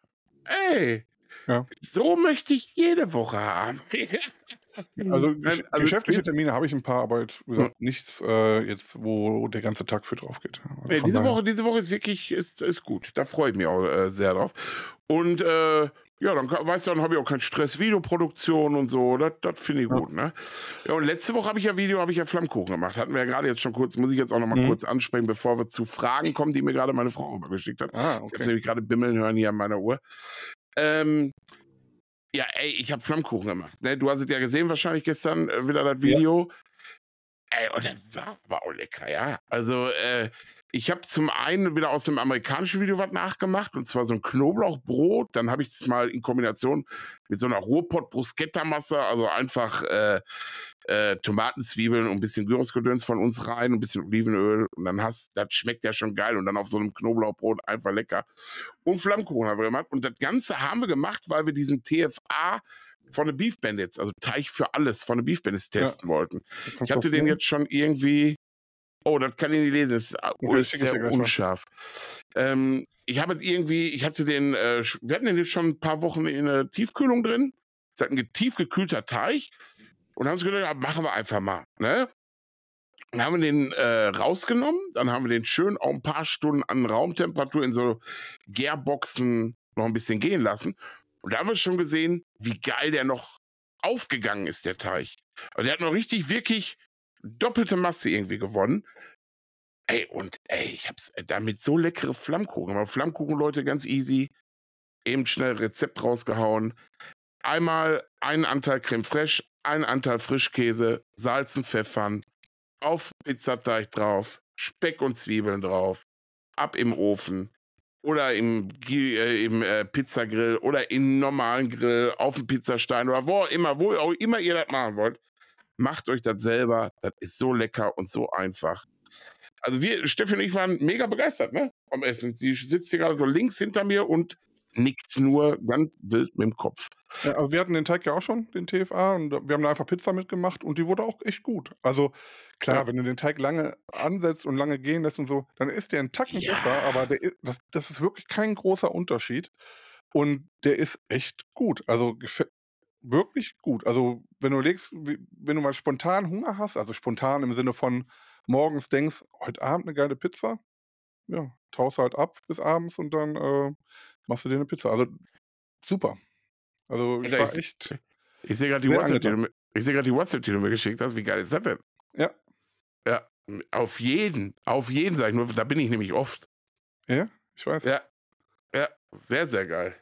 ey, Ja. so möchte ich jede Woche haben. Also, Nein, also- geschäftliche Termine habe ich ein paar, aber jetzt, gesagt, nichts äh, jetzt, wo der ganze Tag für drauf geht. Also von diese Woche, diese Woche ist wirklich ist, ist gut. Da freue ich mich auch äh, sehr drauf. Und äh, ja, dann weißt du, dann habe ich auch keinen Stress, Videoproduktion und so. Das, das finde ich Ja. gut, ne? Ja, und letzte Woche habe ich ja Video, habe ich ja Flammkuchen gemacht. Hatten wir ja gerade jetzt schon kurz, muss ich jetzt auch noch mal Mhm. kurz ansprechen, bevor wir zu Fragen kommen, die mir gerade meine Frau übergeschickt hat. Ah, Ich habe okay. nämlich gerade bimmeln hören hier an meiner Uhr. Ähm, ja, ey, ich habe Flammkuchen gemacht. Ne? Du hast es ja gesehen wahrscheinlich gestern äh, wieder das Video. Ey, und das war aber auch lecker, ja. Also, äh, ich habe zum einen wieder aus dem amerikanischen Video was nachgemacht, und zwar so ein Knoblauchbrot. Dann habe ich es mal in Kombination mit so einer Ruhrpott-Bruschetta-Masse, also einfach äh, äh, Tomaten, und ein bisschen Gyrosgedöns von uns rein, ein bisschen Olivenöl. Und dann hast, das schmeckt ja schon geil. Und dann auf so einem Knoblauchbrot einfach lecker. Und Flammkuchen haben wir gemacht. Und das Ganze haben wir gemacht, weil wir diesen TFA von den Beef Bandits, also Teich für alles von den Beef Bandits testen wollten. Ich hatte den jetzt schon irgendwie. Oh, das kann ich nicht lesen. Das ist, Okay, dir sehr unscharf. Ähm, ich habe irgendwie, ich hatte den, äh, wir hatten den jetzt schon ein paar Wochen in der Tiefkühlung drin. Es ist halt ein tiefgekühlter Teig. Und haben uns gedacht, ja, machen wir einfach mal. Ne? Dann haben wir den äh, rausgenommen, dann haben wir den schön auch ein paar Stunden an Raumtemperatur in so Gärboxen noch ein bisschen gehen lassen. Und da haben wir schon gesehen, wie geil der noch aufgegangen ist, der Teich. Aber der hat noch richtig, wirklich doppelte Masse irgendwie gewonnen. Ey, und ey, ich hab's äh, damit so leckere Flammkuchen. Aber Flammkuchen, Leute, ganz easy. Eben schnell Rezept rausgehauen. Einmal einen Anteil Creme Fraiche, einen Anteil Frischkäse, Salzen, Pfeffern, auf Pizzateig drauf, Speck und Zwiebeln drauf, ab im Ofen oder im, äh, im äh, Pizzagrill oder im normalen Grill, auf dem Pizzastein oder wo auch immer, wo auch immer ihr das machen wollt. Macht euch das selber. Das ist so lecker und so einfach. Also wir, Steffi und ich waren mega begeistert, ne? Vom Essen. Sie sitzt hier gerade so links hinter mir und nickt nur ganz wild mit dem Kopf. Ja, also wir hatten den Teig ja auch schon, den TFA, und wir haben da einfach Pizza mitgemacht und die wurde auch echt gut. Also klar, ja. wenn du den Teig lange ansetzt und lange gehen lässt und so, dann ist der ein Tacken ja. besser, aber der, das, das ist wirklich kein großer Unterschied. Und der ist echt gut. Also wirklich gut. Also wenn du legst, wenn du mal spontan Hunger hast, also spontan im Sinne von morgens denkst, heute Abend eine geile Pizza, ja, taust halt ab bis abends und dann äh, machst du dir eine Pizza. Also super. Also ich ja, war echt. Ich sehe gerade die, WhatsApp, die, du, die WhatsApp, die du mir geschickt hast. Wie geil ist das denn? Ja. Ja, auf jeden. Auf jeden, sag ich nur. Da bin ich nämlich oft. Ja, ich weiß. Ja. Ja, sehr, sehr geil.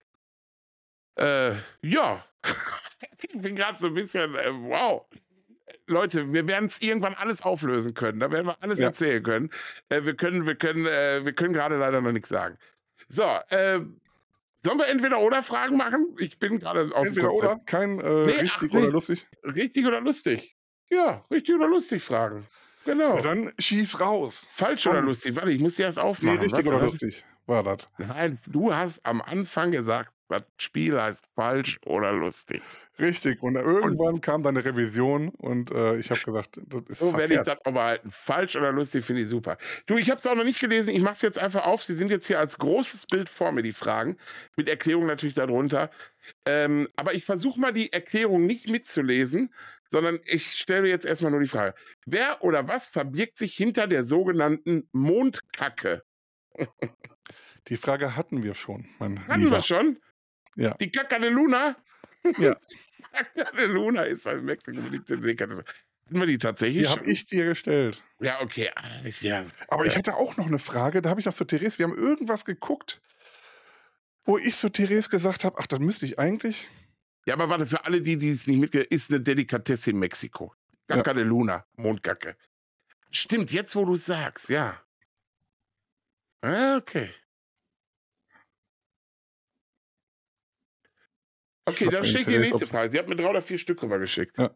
Äh, ja. ich bin gerade so ein bisschen, äh, wow. Leute, wir werden es irgendwann alles auflösen können. Da werden wir alles ja. erzählen können. Äh, wir können, wir können, äh, wir können gerade leider noch nichts sagen. So, äh, Sollen wir entweder oder Fragen machen? Ich bin gerade aus entweder dem oder, kein äh, nee, richtig ach, oder lustig. Richtig oder lustig? Ja, richtig oder lustig Fragen. Genau. Ja, dann schieß raus. Falsch oder lustig? Warte, ich muss die erst aufmachen. Nee, richtig Warte, oder lustig war das. Nein, du hast am Anfang gesagt, das Spiel heißt falsch oder lustig. Richtig. Und irgendwann und kam dann eine Revision und äh, ich habe gesagt, das ist So werde ich das auch behalten. Falsch oder lustig finde ich super. Du, ich habe es auch noch nicht gelesen. Ich mache es jetzt einfach auf. Sie sind jetzt hier als großes Bild vor mir, die Fragen. Mit Erklärung natürlich darunter. Ähm, aber ich versuche mal die Erklärung nicht mitzulesen, sondern ich stelle jetzt erstmal nur die Frage. Wer oder was verbirgt sich hinter der sogenannten Mondkacke? Die Frage hatten wir schon. hatten Lieber. wir schon? Ja. Die Kacke Luna? Ja. Luna ist ein Mexiko. Hatten wir die tatsächlich? Die habe ich dir gestellt. Ja, okay. Ja. Aber ich hatte auch noch eine Frage. Da habe ich noch zu Therese. Wir haben irgendwas geguckt, wo ich zu Therese gesagt habe: Ach, dann müsste ich eigentlich. Ja, aber warte, für alle, die, die es nicht mitgekriegt ist eine Delikatesse in Mexiko. Kacke ja. de Luna, Mondkacke. Stimmt, jetzt wo du es sagst, ja. Ah, okay. Okay, dann schickt die nächste Frage. Sie hat mir drei oder vier Stück rübergeschickt. Ja.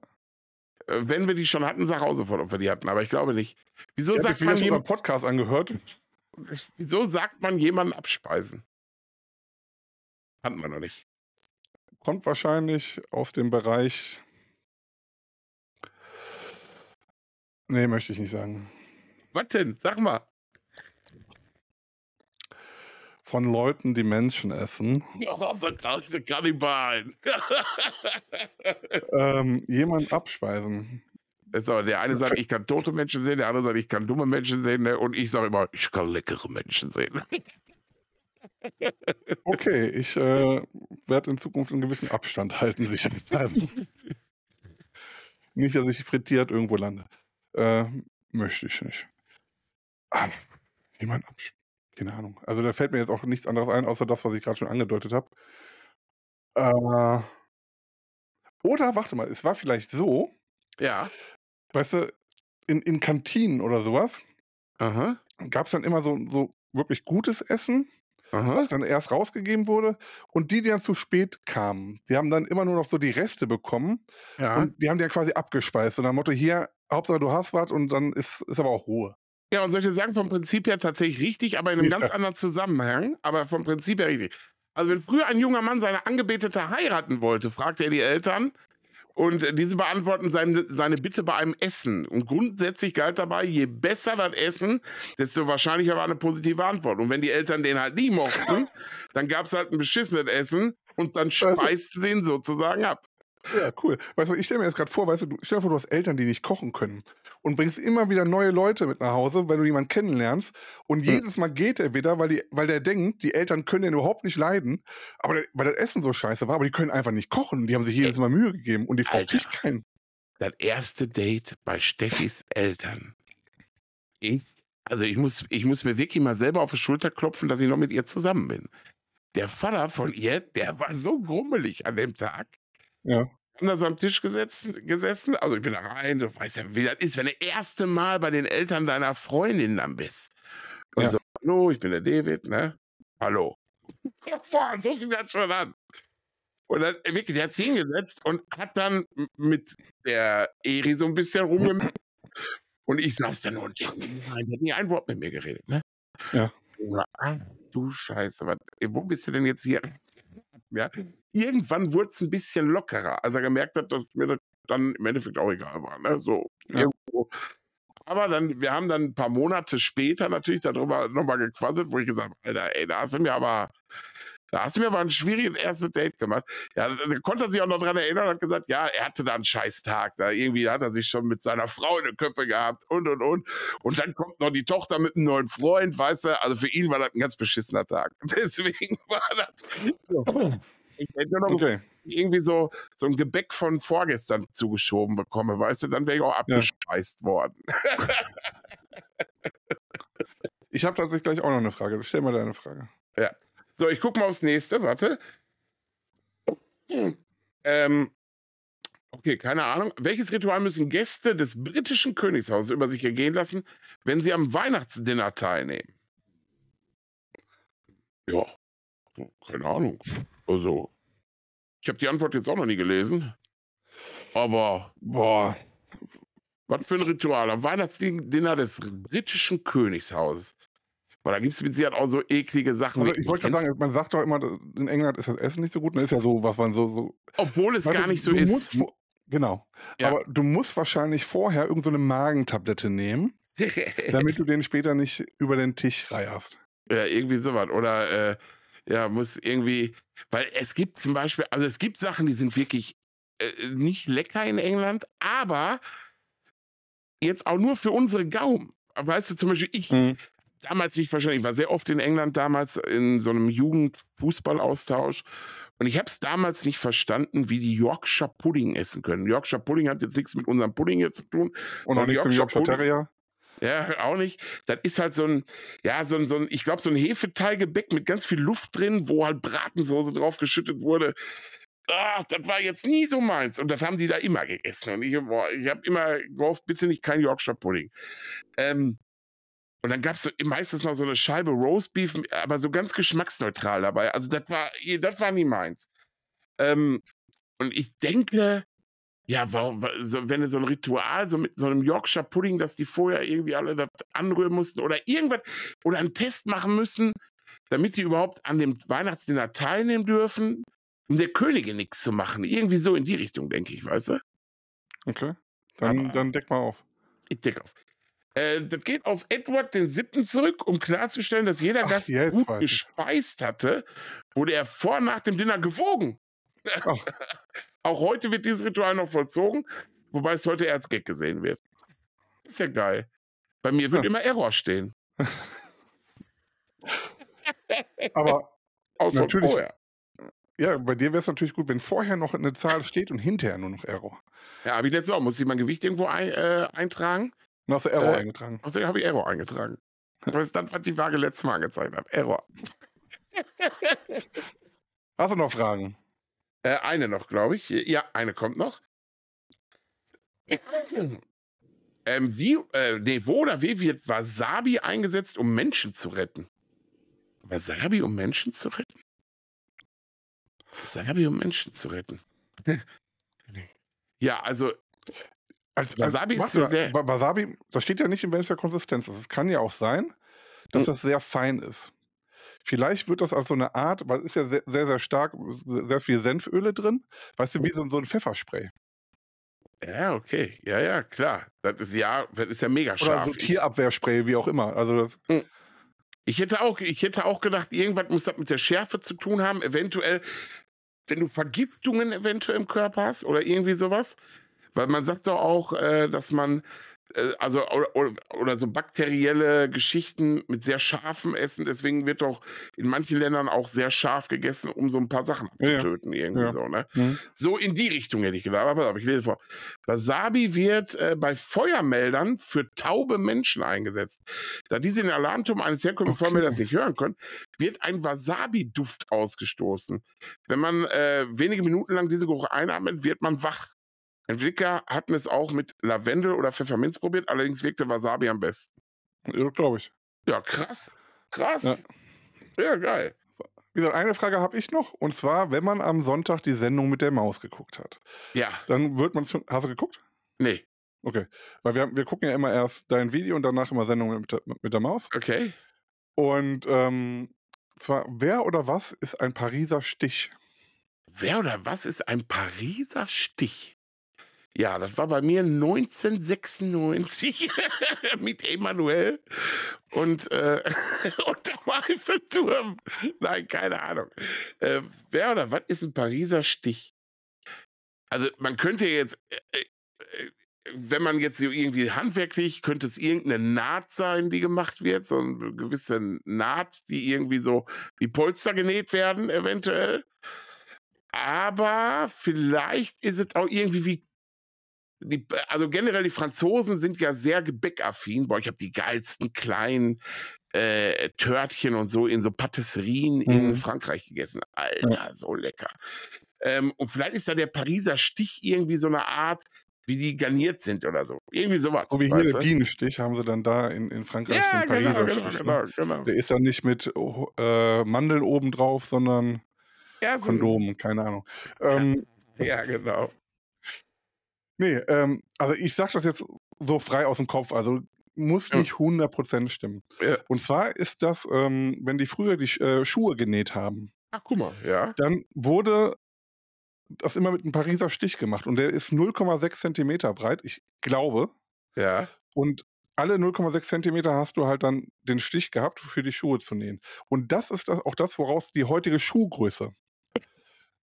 Äh, wenn wir die schon hatten, sag auch sofort, ob wir die hatten, aber ich glaube nicht. Wieso ich sagt man jemand Podcast angehört? Wieso sagt man jemanden abspeisen? Hatten wir noch nicht. Kommt wahrscheinlich aus dem Bereich. Nee, möchte ich nicht sagen. Was denn? Sag mal. Von Leuten, die Menschen essen. Ja, verkaufte Kannibalen. ähm, jemand abspeisen. So, der eine sagt, ich kann tote Menschen sehen, der andere sagt, ich kann dumme Menschen sehen, ne? und ich sage immer, ich kann leckere Menschen sehen. okay, ich äh, werde in Zukunft einen gewissen Abstand halten, sicherheitshalber. nicht, dass ich frittiert irgendwo lande. Äh, möchte ich nicht. Ah, jemand abspeisen. Keine Ahnung. Also da fällt mir jetzt auch nichts anderes ein, außer das, was ich gerade schon angedeutet habe. Äh, oder warte mal, es war vielleicht so, Ja. weißt du, in, in Kantinen oder sowas gab es dann immer so, so wirklich gutes Essen, Aha. was dann erst rausgegeben wurde. Und die, die dann zu spät kamen, die haben dann immer nur noch so die Reste bekommen. Ja. Und die haben die ja quasi abgespeist. Und dann Motto, hier, Hauptsache du hast was und dann ist, ist aber auch Ruhe. Ja, und solche sagen vom Prinzip her tatsächlich richtig, aber in einem ganz anderen Zusammenhang. Aber vom Prinzip her richtig. Also, wenn früher ein junger Mann seine Angebetete heiraten wollte, fragte er die Eltern und diese beantworten seine, seine Bitte bei einem Essen. Und grundsätzlich galt dabei, je besser das Essen, desto wahrscheinlicher war eine positive Antwort. Und wenn die Eltern den halt nie mochten, dann gab es halt ein beschissenes Essen und dann speisten sie ihn sozusagen ab. Ja, cool. Weißt du, ich stelle mir jetzt gerade vor, weißt du, stell dir vor, du hast Eltern, die nicht kochen können und bringst immer wieder neue Leute mit nach Hause, weil du jemanden kennenlernst und Hm. jedes Mal geht er wieder, weil, die, weil der denkt, die Eltern können den überhaupt nicht leiden, aber der, weil das Essen so scheiße war, aber die können einfach nicht kochen. Die haben sich jedes Mal Mühe gegeben und die Frau Alter. kriegt keinen. Das erste Date bei Steffis Eltern. Ich, also ich muss, ich muss mir wirklich mal selber auf die Schulter klopfen, dass ich noch mit ihr zusammen bin. Der Vater von ihr, der war so grummelig an dem Tag. Ja. haben da so am Tisch gesetzt, gesessen. Also ich bin da rein, du weißt ja, wie das ist, wenn du das erste Mal bei den Eltern deiner Freundin dann bist. Und Ja. so, hallo, ich bin der David, ne? Hallo. Boah, so fing das schon an. Und dann, äh, wirklich, der hat sich hingesetzt und hat dann mit der Eri so ein bisschen rumgemacht. Und ich saß da nur und der, nein, der hat nie ein Wort mit mir geredet, ne? Ja, Ach du Scheiße, was, wo bist du denn jetzt hier? Ja, irgendwann wurde es ein bisschen lockerer, als er gemerkt hat, dass mir das dann im Endeffekt auch egal war. Ne? So, Ja. irgendwo. Aber dann, wir haben dann ein paar Monate später natürlich darüber nochmal gequasselt, wo ich gesagt habe, Alter, ey, da hast du mir aber, da hast du mir aber ein schwieriges erstes Date gemacht. Ja, da konnte er sich auch noch dran erinnern und hat gesagt, ja, er hatte da einen scheiß Tag. Da irgendwie hat er sich schon mit seiner Frau in der Köppe gehabt und und und. Und dann kommt noch die Tochter mit einem neuen Freund, weißt du, also für ihn war das ein ganz beschissener Tag. Deswegen war das. Ich hätte nur noch Okay. irgendwie so, so ein Gebäck von vorgestern zugeschoben bekomme, weißt du, dann wäre ich auch abgespeist worden. Ich habe tatsächlich gleich auch noch eine Frage. Stell mal deine Frage. So, ich gucke mal aufs nächste, warte. Ähm, okay, keine Ahnung. Welches Ritual müssen Gäste des britischen Königshauses über sich ergehen lassen, wenn sie am Weihnachtsdinner teilnehmen? Ja, keine Ahnung. Also, ich habe die Antwort jetzt auch noch nie gelesen. Aber Boah. Was für ein Ritual am Weihnachtsdinner des britischen Königshauses. Weil da gibt es mit Sicherheit auch so eklige Sachen. Also ich wollte sagen, man sagt doch immer, in England ist das Essen nicht so gut. Das ist ja so, was man so. so obwohl es Weißt du, gar nicht so ist. musst genau. Ja. Aber du musst wahrscheinlich vorher irgendeine so Magentablette nehmen, damit du den später nicht über den Tisch reierst. ja, irgendwie sowas. Oder äh, ja, muss irgendwie. Weil es gibt zum Beispiel, also es gibt Sachen, die sind wirklich äh, nicht lecker in England, aber jetzt auch nur für unsere Gaumen. Weißt du, zum Beispiel, ich damals nicht verstanden. Ich war sehr oft in England damals in so einem Jugendfußballaustausch. Und ich habe es damals nicht verstanden, wie die Yorkshire Pudding essen können. Yorkshire Pudding hat jetzt nichts mit unserem Pudding hier zu tun. Und noch Ja, nichts mit Yorkshire Yorkshire Terrier. Ja, auch nicht. Das ist halt so ein, ja, so ein, so ein ich glaube, so ein Hefeteilgebäck mit ganz viel Luft drin, wo halt Bratensoße drauf geschüttet wurde. Ah, das war jetzt nie so meins. Und das haben die da immer gegessen. Und ich, boah, ich habe immer gehofft, bitte nicht kein Yorkshire Pudding. Ähm, und dann gab es meistens noch so eine Scheibe Roastbeef, aber so ganz geschmacksneutral dabei. Also das war, das war nie meins. Ähm, und ich denke, ja, warum, so, wenn du so ein Ritual, so mit so einem Yorkshire Pudding, dass die vorher irgendwie alle das anrühren mussten oder irgendwas oder einen Test machen müssen, damit die überhaupt an dem Weihnachtsdinner teilnehmen dürfen, um der Königin nichts zu machen. Irgendwie so in die Richtung, denke ich, weißt du? Okay. Dann, Aber- dann deck mal auf. Ich decke auf. Äh, das geht auf Edward den Siebten zurück, um klarzustellen, dass jeder Ach, Gast gut gespeist hatte, wurde er vor und nach dem Dinner gewogen. Ach. Auch heute wird dieses Ritual noch vollzogen, wobei es heute eher als Gag gesehen wird. Ist ja geil. Bei mir wird Ja. immer Error stehen. Aber Natürlich. vorher. ja, bei dir wäre es natürlich gut, wenn vorher noch eine Zahl steht und hinterher nur noch Error. Ja, habe ich letztes auch. Muss ich mein Gewicht irgendwo ein, äh, eintragen? Dann hast du Error Äh, eingetragen. Außerdem habe ich Error eingetragen. Was ist dann, was die Waage letztes Mal angezeigt hat? Error. Hast du noch Fragen? Äh, eine noch, glaube ich. Ja, eine kommt noch. Ähm, wie, äh, nee, wo oder wie wird Wasabi eingesetzt, um Menschen zu retten? Wasabi, um Menschen zu retten? Wasabi, um Menschen zu retten. ja, also, Als, Wasabi ist ja sehr- Wa- Wasabi, das steht ja nicht in welcher Konsistenz ist. Es kann ja auch sein, dass Hm. das sehr fein ist. Vielleicht wird das als so eine Art, weil es ist ja sehr, sehr, sehr stark, sehr viel Senföle drin. Weißt du, wie so, so ein Pfefferspray. ja, okay. Ja, ja, klar. Das ist ja, das ist ja mega Oder scharf. so Ich- Tierabwehrspray, wie auch immer. Also das, Ich hätte auch, ich hätte auch gedacht, irgendwas muss das mit der Schärfe zu tun haben. Eventuell, wenn du Vergiftungen eventuell im Körper hast oder irgendwie sowas. Weil man sagt doch auch, äh, dass man äh, also oder, oder, oder, so bakterielle Geschichten mit sehr scharfem Essen. Deswegen wird doch in manchen Ländern auch sehr scharf gegessen, um so ein paar Sachen abzutöten. Ja. Irgendwie ja. so, ne? Mhm. So in die Richtung hätte ich gedacht. Aber pass auf, ich lese vor. Wasabi wird äh, bei Feuermeldern für taube Menschen eingesetzt. Da diese den Alarmturm eines herkömmlichen okay. Feuermelders nicht hören können, wird ein Wasabi-Duft ausgestoßen. Wenn man äh, wenige Minuten lang diese Geruch einatmet, wird man wach. Entwickler hatten es auch mit Lavendel oder Pfefferminz probiert, allerdings wirkte Wasabi am besten. Ja, glaube ich. Ja, krass. Krass. Ja, ja geil. Wie gesagt, eine Frage habe ich noch. Und zwar, wenn man am Sonntag die Sendung mit der Maus geguckt hat. Ja. Dann wird man schon. Hast du geguckt? Nee. Okay. Weil wir, wir gucken ja immer erst dein Video und danach immer Sendung mit der, mit der Maus. Okay. Und ähm, zwar, wer oder was ist ein Pariser Stich? Wer oder was ist ein Pariser Stich? Ja, das war bei mir 1996 mit Emanuel und äh, unterm Eiffelturm. Nein, keine Ahnung. Äh, wer oder was ist ein Pariser Stich? Also man könnte jetzt, äh, äh, wenn man jetzt irgendwie handwerklich, könnte es irgendeine Naht sein, die gemacht wird, so eine gewisse Naht, die irgendwie so wie Polster genäht werden, eventuell. Aber vielleicht ist es auch irgendwie wie die, also generell die Franzosen sind ja sehr gebäckaffin. Boah, ich habe die geilsten kleinen äh, Törtchen und so in so Patisserien mhm. in Frankreich gegessen. Alter, so lecker. Ähm, und vielleicht ist da der Pariser Stich irgendwie so eine Art, wie die garniert sind oder so. Irgendwie sowas. So wie hier der Bienenstich haben sie dann da in, in Frankreich ja, den Pariser genau, Stich. Genau, genau, genau. Der ist dann nicht mit oh, äh, Mandeln obendrauf, sondern ja, so Kondomen, keine Ahnung. Ähm, ja, genau. Nee, ähm, also ich sag das jetzt so frei aus dem Kopf, also muss nicht 100% stimmen. Ja. Und zwar ist das, ähm, wenn die früher die äh, Schuhe genäht haben. Ach, guck mal, ja. Dann wurde das immer mit einem Pariser Stich gemacht und der ist 0,6 Zentimeter breit, ich glaube. Ja. Und alle 0,6 Zentimeter hast du halt dann den Stich gehabt, für die Schuhe zu nähen. Und das ist das, auch das, woraus die heutige Schuhgröße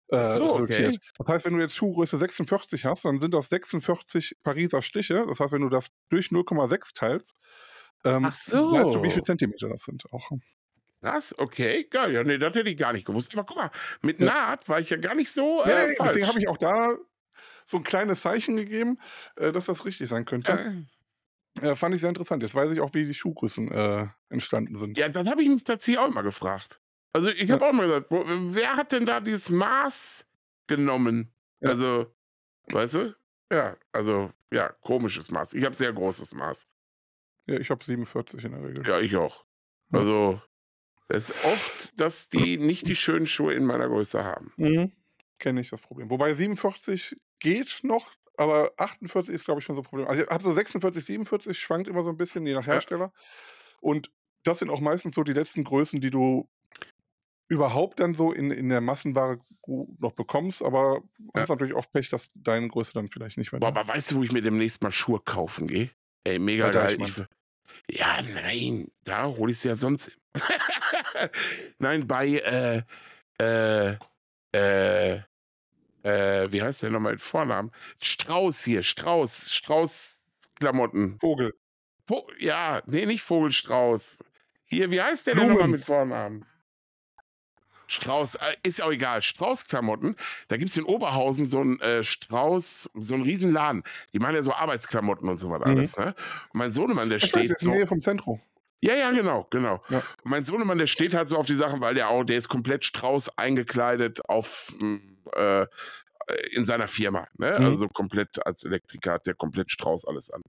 äh, so, resultiert. Okay. Das heißt, wenn du jetzt Schuhgröße 46 hast, dann sind das 46 Pariser Stiche. Das heißt, wenn du das durch 0,6 teilst, ähm, Ach so. weißt du, wie viele Zentimeter das sind auch. Krass, okay, geil. Ja, nee, das hätte ich gar nicht gewusst. Aber guck mal, mit ja. Naht war ich ja gar nicht so. Äh, ja, deswegen habe ich auch da so ein kleines Zeichen gegeben, äh, dass das richtig sein könnte. Äh. fand ich sehr interessant. Jetzt weiß ich auch, wie die Schuhgrößen äh, entstanden sind. Ja, das habe ich mich tatsächlich auch immer gefragt. Also ich habe auch mal gesagt, wo, wer hat denn da dieses Maß genommen? Ja. Also, weißt du? Ja, also, ja, komisches Maß. Ich habe sehr großes Maß. Ja, ich habe 47 in der Regel. Ja, ich auch. Also, es ist oft, dass die nicht die schönen Schuhe in meiner Größe haben. Mhm. Kenne ich das Problem. Wobei 47 geht noch, aber 48 ist, glaube ich, schon so ein Problem. Also ich habe so 46, 47, schwankt immer so ein bisschen, je nach Hersteller. Ja. Und das sind auch meistens so die letzten Größen, die du überhaupt dann so in, in der Massenware noch bekommst, aber ja. hast natürlich oft Pech, dass deine Größe dann vielleicht nicht mehr. Boah, aber weißt du, wo ich mir demnächst mal Schuhe kaufen gehe? Ey, mega geil. Ich, ja, nein, da hole ich es ja sonst. nein, bei äh, äh, äh, äh, wie heißt der nochmal mit Vornamen? Strauß hier, Strauß, Strauß-Klamotten. Vogel. Vo ja, nee, nicht Vogelstrauß. Hier, wie heißt der denn nochmal mit Vornamen? Strauß, äh, ist auch egal, Strauß-Klamotten. Da gibt es in Oberhausen so einen äh, Strauß, so einen Riesenladen. Die machen ja so Arbeitsklamotten und so was mhm. alles. Ne? Und mein Sohnemann, der das steht heißt, so. In der Nähe vom Zentrum. Ja, ja, genau, genau. Ja. Mein Sohnemann, der steht halt so auf die Sachen, weil der auch, der ist komplett Strauß eingekleidet auf äh, in seiner Firma. Ne? Mhm. Also komplett als Elektriker hat der komplett Strauß alles an.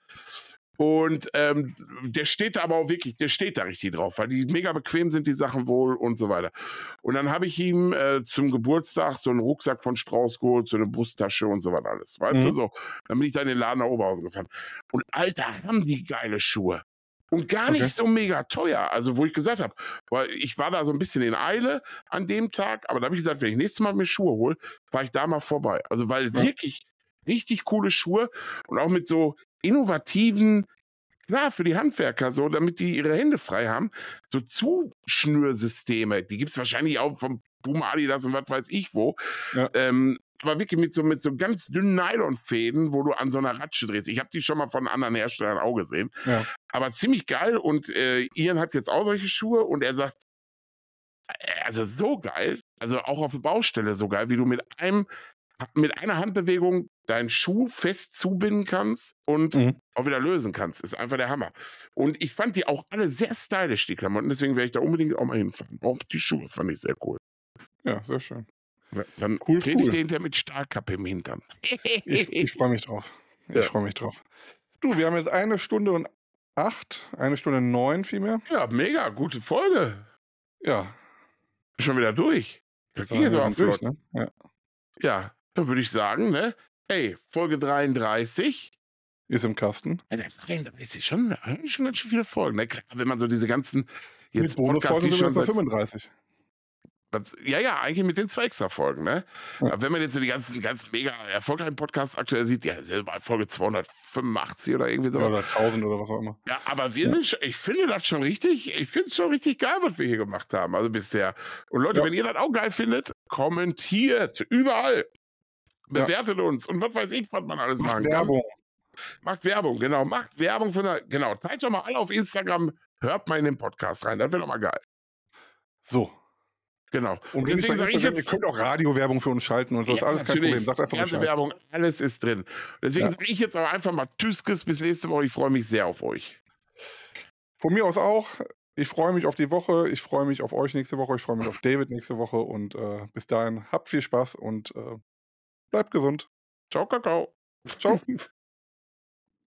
Und ähm, der steht da aber auch wirklich, der steht da richtig drauf, weil die mega bequem sind, die Sachen wohl und so weiter. Und dann habe ich ihm äh, zum Geburtstag so einen Rucksack von Strauß geholt, so eine Brusttasche und so weiter alles. Weißt mhm. du so? Dann bin ich da in den Laden nach Oberhausen gefahren. Und Alter, haben die geile Schuhe. Und gar nicht so mega teuer. Also, wo ich gesagt habe, weil ich war da so ein bisschen in Eile an dem Tag, aber da habe ich gesagt, wenn ich nächstes Mal mir Schuhe hole, fahre ich da mal vorbei. Also, weil ja. wirklich richtig coole Schuhe und auch mit so innovativen, klar, für die Handwerker so, damit die ihre Hände frei haben, so Zuschnürsysteme, die gibt es wahrscheinlich auch vom Puma Adidas und was weiß ich wo. Ja. Ähm, aber wirklich mit so, mit so ganz dünnen Nylonfäden, wo du an so einer Ratsche drehst. Ich habe die schon mal von anderen Herstellern auch gesehen. Ja. Aber ziemlich geil. Und äh, Ian hat jetzt auch solche Schuhe und er sagt, äh, also so geil, also auch auf der Baustelle so geil, wie du mit einem, mit einer Handbewegung deinen Schuh fest zubinden kannst und Mhm. auch wieder lösen kannst. Ist einfach der Hammer. Und ich fand die auch alle sehr stylisch, die Klamotten. Deswegen werde ich da unbedingt auch mal hinfahren. Auch die Schuhe fand ich sehr cool. Ja, sehr schön. Dann Cool, trete ich cool. den hinterher mit Stahlkappe im Hintern. Ich, ich freue mich drauf. Ich Ja. freue mich drauf. Du, wir haben jetzt eine Stunde und acht, eine Stunde neun vielmehr. ja, mega, gute Folge. Ja. Schon wieder durch. Das ging jetzt sind durch, ne? ja. Ja, dann würde ich sagen, ne? Hey, Folge 33. Ist im Kasten. Ja, 33, schon, schon ganz schön viele Folgen. Ne? Klar, wenn man so diese ganzen jetzt Podcasts, Bonusfolgen sind schon jetzt bei seit 35. Was- Ja, ja, eigentlich mit den zwei extra Folgen, ne? Ja. Aber wenn man jetzt so die ganzen ganz mega erfolgreichen Podcasts aktuell sieht, ja, sind bei Folge 285 oder irgendwie so. Ja, oder 1000 oder was auch immer. Ja, aber wir sind schon, ich finde das schon richtig, ich finde es schon richtig geil, was wir hier gemacht haben, also bisher. Und Leute, Ja. wenn ihr das auch geil findet, kommentiert überall. Ja. Bewertet uns und was weiß ich, was man alles Macht machen kann. Werbung. Macht Werbung, genau. Macht Werbung für eine, genau. Teilt doch mal alle auf Instagram, hört mal in den Podcast rein, das wäre doch mal geil. So. Genau. Und, deswegen sage ich Instagram, ihr jetzt, könnt auch Radiowerbung für uns schalten und so. Ja, alles kein natürlich. Problem. Sagt einfach. Fernsehwerbung, alles ist drin. Deswegen Ja. sage ich jetzt aber einfach mal Tschüss, bis nächste Woche. Ich freue mich sehr auf euch. Von mir aus auch. Ich freue mich auf die Woche. Ich freue mich auf euch nächste Woche. Ich freue mich auf David nächste Woche. Und äh, bis dahin, habt viel Spaß und äh, bleibt gesund. Ciao, Kakao. Ciao.